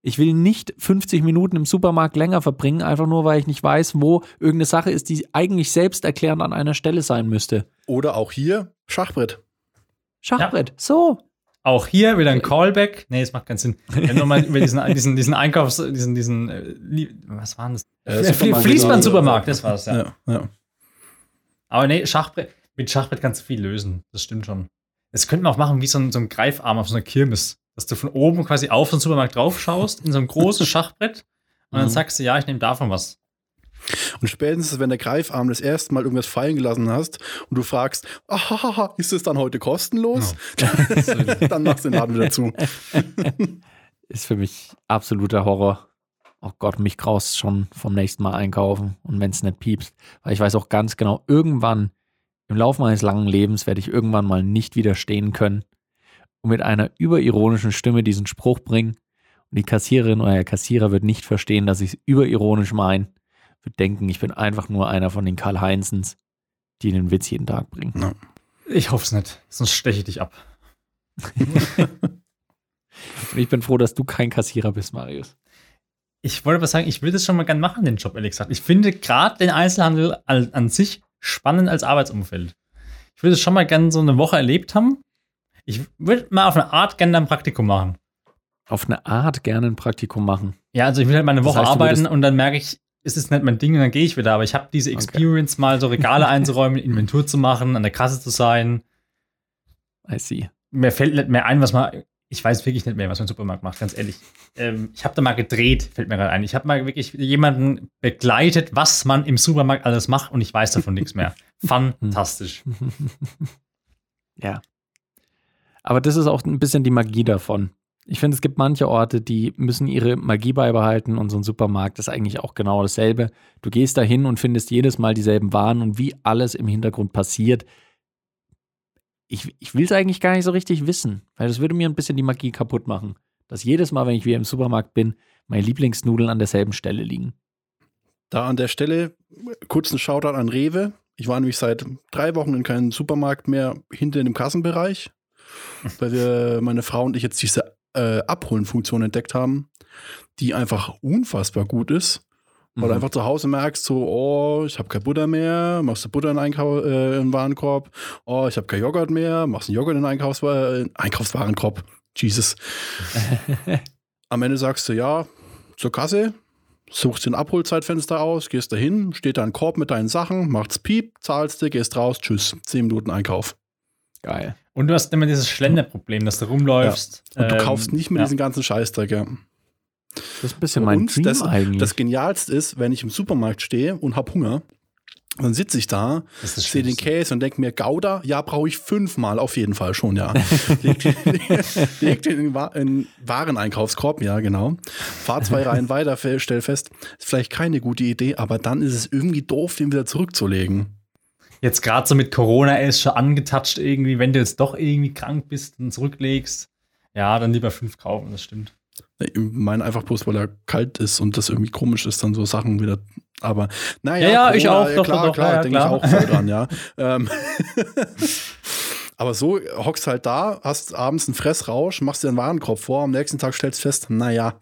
Ich will nicht 50 Minuten im Supermarkt länger verbringen, einfach nur, weil ich nicht weiß, wo irgendeine Sache ist, die eigentlich selbsterklärend an einer Stelle sein müsste. Oder auch hier Schachbrett. Schachbrett, so. Auch hier wieder ein Callback. Nee, es macht keinen Sinn. Wenn wir mal [LAUGHS] über diesen, diesen, diesen Einkaufs-, diesen, diesen, äh, was war das? Äh, Flie- Supermarkt- Fließband-Supermarkt, das war's, ja. Ja, ja. Aber nee, Schachbrett, mit Schachbrett kannst du viel lösen. Das stimmt schon. Das könnte man auch machen wie so ein, so ein Greifarm auf so einer Kirmes. Dass du von oben quasi auf den Supermarkt drauf schaust, in so ein großes [LAUGHS] Schachbrett. Und dann Mhm. sagst du, ja, ich nehme davon was. Und spätestens, wenn der Greifarm das erste Mal irgendwas fallen gelassen hast und du fragst, ah, ist es dann heute kostenlos? Oh. [LAUGHS] dann machst du den Laden wieder zu. [LAUGHS] ist für mich absoluter Horror. Oh Gott, mich graust schon vom nächsten Mal einkaufen und wenn es nicht piepst. Weil ich weiß auch ganz genau, irgendwann im Laufe meines langen Lebens werde ich irgendwann mal nicht widerstehen können und mit einer überironischen Stimme diesen Spruch bringen. Und die Kassiererin oder der Kassierer wird nicht verstehen, dass ich es überironisch meine. Wird denken, ich bin einfach nur einer von den Karl-Heinzens, die den Witz jeden Tag bringen. Ja. Ich hoffe es nicht, sonst steche ich dich ab. [LAUGHS] ich bin froh, dass du kein Kassierer bist, Marius. Ich wollte aber sagen, ich würde es schon mal gern machen, den Job, ehrlich gesagt. Ich finde gerade den Einzelhandel an, an, sich spannend als Arbeitsumfeld. Ich würde es schon mal gern so eine Woche erlebt haben. Ich würde mal auf eine Art gerne ein Praktikum machen. Auf eine Art gerne ein Praktikum machen. Ja, also ich will halt mal eine Woche das heißt, arbeiten und dann merke ich, es ist nicht mein Ding und dann gehe ich wieder. Aber ich habe diese Experience, okay. mal so Regale [LAUGHS] einzuräumen, Inventur zu machen, an der Kasse zu sein. I see. Mir fällt nicht mehr ein, was man ich weiß wirklich nicht mehr, was man im Supermarkt macht, ganz ehrlich. Ähm, ich habe da mal gedreht, fällt mir gerade ein. Ich habe mal wirklich jemanden begleitet, was man im Supermarkt alles macht und ich weiß davon nichts mehr. [LAUGHS] Fantastisch. [LAUGHS] ja. Aber das ist auch ein bisschen die Magie davon. Ich finde, es gibt manche Orte, die müssen ihre Magie beibehalten und so ein Supermarkt ist eigentlich auch genau dasselbe. Du gehst da hin und findest jedes Mal dieselben Waren und wie alles im Hintergrund passiert, ich, ich will es eigentlich gar nicht so richtig wissen, weil das würde mir ein bisschen die Magie kaputt machen. Dass jedes Mal, wenn ich wieder im Supermarkt bin, meine Lieblingsnudeln an derselben Stelle liegen. Da an der Stelle kurzen Shoutout an Rewe. Ich war nämlich seit drei Wochen in keinem Supermarkt mehr hinter dem Kassenbereich, [LAUGHS] weil wir, meine Frau und ich jetzt diese äh, Abholen-Funktion entdeckt haben, die einfach unfassbar gut ist. Weil mhm. du einfach zu Hause merkst, so, oh, ich habe keine Butter mehr, machst du Butter in, Einkau äh, in den Warenkorb. Oh, ich habe kein Joghurt mehr, machst einen Joghurt in den Einkaufs äh, Einkaufswarenkorb. Jesus. [LAUGHS] Am Ende sagst du, ja, zur Kasse, suchst den Abholzeitfenster aus, gehst dahin, steht da ein Korb mit deinen Sachen, macht's Piep, zahlst du, gehst raus, tschüss, zehn Minuten Einkauf. Geil. Und du hast immer dieses Schlenderproblem, dass du rumläufst. Ja. Und du ähm, kaufst nicht mehr ja. diesen ganzen Scheißdreck, ja. Das ist ein bisschen mein Dream das, eigentlich. Das Genialste ist, wenn ich im Supermarkt stehe und habe Hunger, dann sitze ich da, sehe den Käse und denke mir, Gouda, ja, brauche ich fünfmal auf jeden Fall schon, ja. [LAUGHS] leg, [LAUGHS] den, leg den in, in Wareneinkaufskorb, ja, genau. Fahr zwei Reihen weiter, stell fest, ist vielleicht keine gute Idee, aber dann ist es irgendwie doof, den wieder zurückzulegen. Jetzt gerade so mit Corona, er ist schon angetatscht irgendwie, wenn du jetzt doch irgendwie krank bist und zurücklegst, ja, dann lieber fünf kaufen, das stimmt. Ich meine einfach bloß, weil er kalt ist und das irgendwie komisch ist, dann so Sachen wieder. Aber naja, ja, ja Corona, ich auch, ja, doch, klar, doch, klar, ja, denke ich auch voll dran, ja. [LAUGHS] Ähm, [LAUGHS] aber so hockst halt da, hast abends einen Fressrausch, machst dir einen Warenkorb vor, am nächsten Tag stellst fest, naja,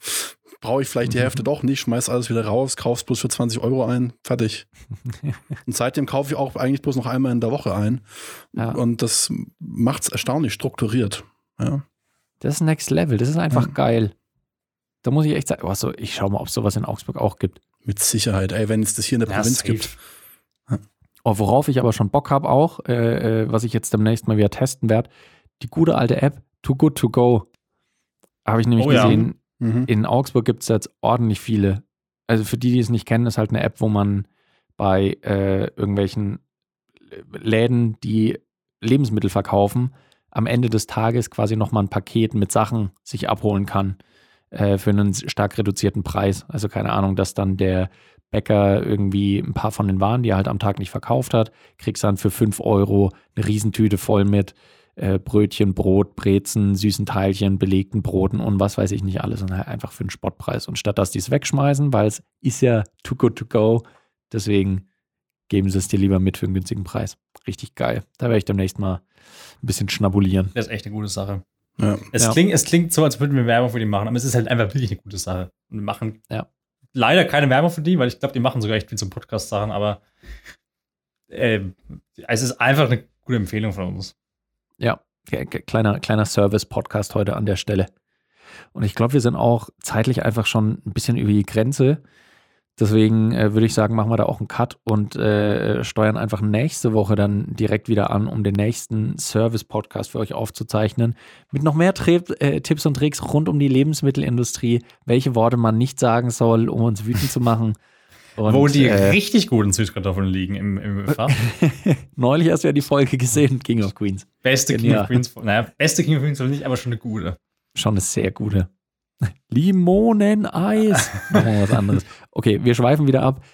brauche ich vielleicht die Hälfte doch nicht, schmeiß alles wieder raus, kaufst bloß für 20 Euro ein, fertig. [LAUGHS] und seitdem kaufe ich auch eigentlich bloß noch einmal in der Woche ein. Ja. Und das macht es erstaunlich strukturiert. Ja. Das ist Next Level, das ist einfach mhm. geil. Da muss ich echt sagen, oh, so, ich schau mal, ob es sowas in Augsburg auch gibt. Mit Sicherheit, ey, wenn es das hier in der ja, Provinz safe. gibt. Oh, worauf ich aber schon Bock habe auch, äh, äh, was ich jetzt demnächst mal wieder testen werde, die gute alte App Too Good To Go. Habe ich nämlich oh, gesehen, ja. mhm. in Augsburg gibt es jetzt ordentlich viele. Also für die, die es nicht kennen, ist halt eine App, wo man bei äh, irgendwelchen Läden, die Lebensmittel verkaufen, am Ende des Tages quasi nochmal ein Paket mit Sachen sich abholen kann äh, für einen stark reduzierten Preis. Also keine Ahnung, dass dann der Bäcker irgendwie ein paar von den Waren, die er halt am Tag nicht verkauft hat, kriegst dann für 5 Euro eine Riesentüte voll mit äh, Brötchen, Brot, Brezen, süßen Teilchen, belegten Broten und was weiß ich nicht alles und halt einfach für einen Spottpreis. Und statt dass die es wegschmeißen, weil es ist ja too good to go, deswegen geben sie es dir lieber mit für einen günstigen Preis. Richtig geil. Da werde ich demnächst mal ein bisschen schnabulieren. Das ist echt eine gute Sache. Ja. Es, ja. Klingt, es klingt so, als würden wir Werbung für die machen, aber es ist halt einfach wirklich eine gute Sache. Und wir machen ja. leider keine Werbung für die, weil ich glaube, die machen sogar echt viel zum Podcast-Sachen, aber äh, es ist einfach eine gute Empfehlung von uns. Ja, kleiner, kleiner Service-Podcast heute an der Stelle. Und ich glaube, wir sind auch zeitlich einfach schon ein bisschen über die Grenze. Deswegen äh, würde ich sagen, machen wir da auch einen Cut und äh, steuern einfach nächste Woche dann direkt wieder an, um den nächsten Service-Podcast für euch aufzuzeichnen. Mit noch mehr Tri äh, Tipps und Tricks rund um die Lebensmittelindustrie, welche Worte man nicht sagen soll, um uns wütend zu machen. [LAUGHS] Und, Wo die äh, richtig guten Süßkartoffeln liegen im, im [LAUGHS] Fach. Neulich hast du ja die Folge gesehen, King of Queens. Beste King ja. of Queens. Naja, beste King of Queens nicht, aber schon eine gute. Schon eine sehr gute. Limoneneis. [LAUGHS] Machen wir was anderes. Okay, wir schweifen wieder ab.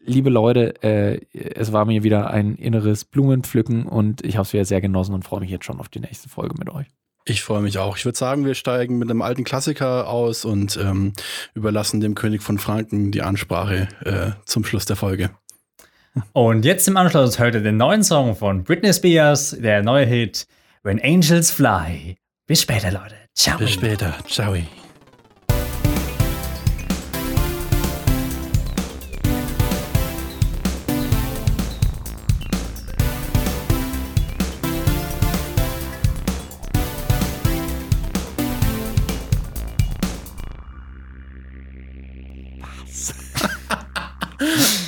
Liebe Leute, äh, es war mir wieder ein inneres Blumenpflücken und ich habe es wieder sehr genossen und freue mich jetzt schon auf die nächste Folge mit euch. Ich freue mich auch. Ich würde sagen, wir steigen mit einem alten Klassiker aus und ähm, überlassen dem König von Franken die Ansprache äh, zum Schluss der Folge. Und jetzt im Anschluss hört ihr den neuen Song von Britney Spears, der neue Hit When Angels Fly. Bis später, Leute. Ciao. Bis später. Ciao.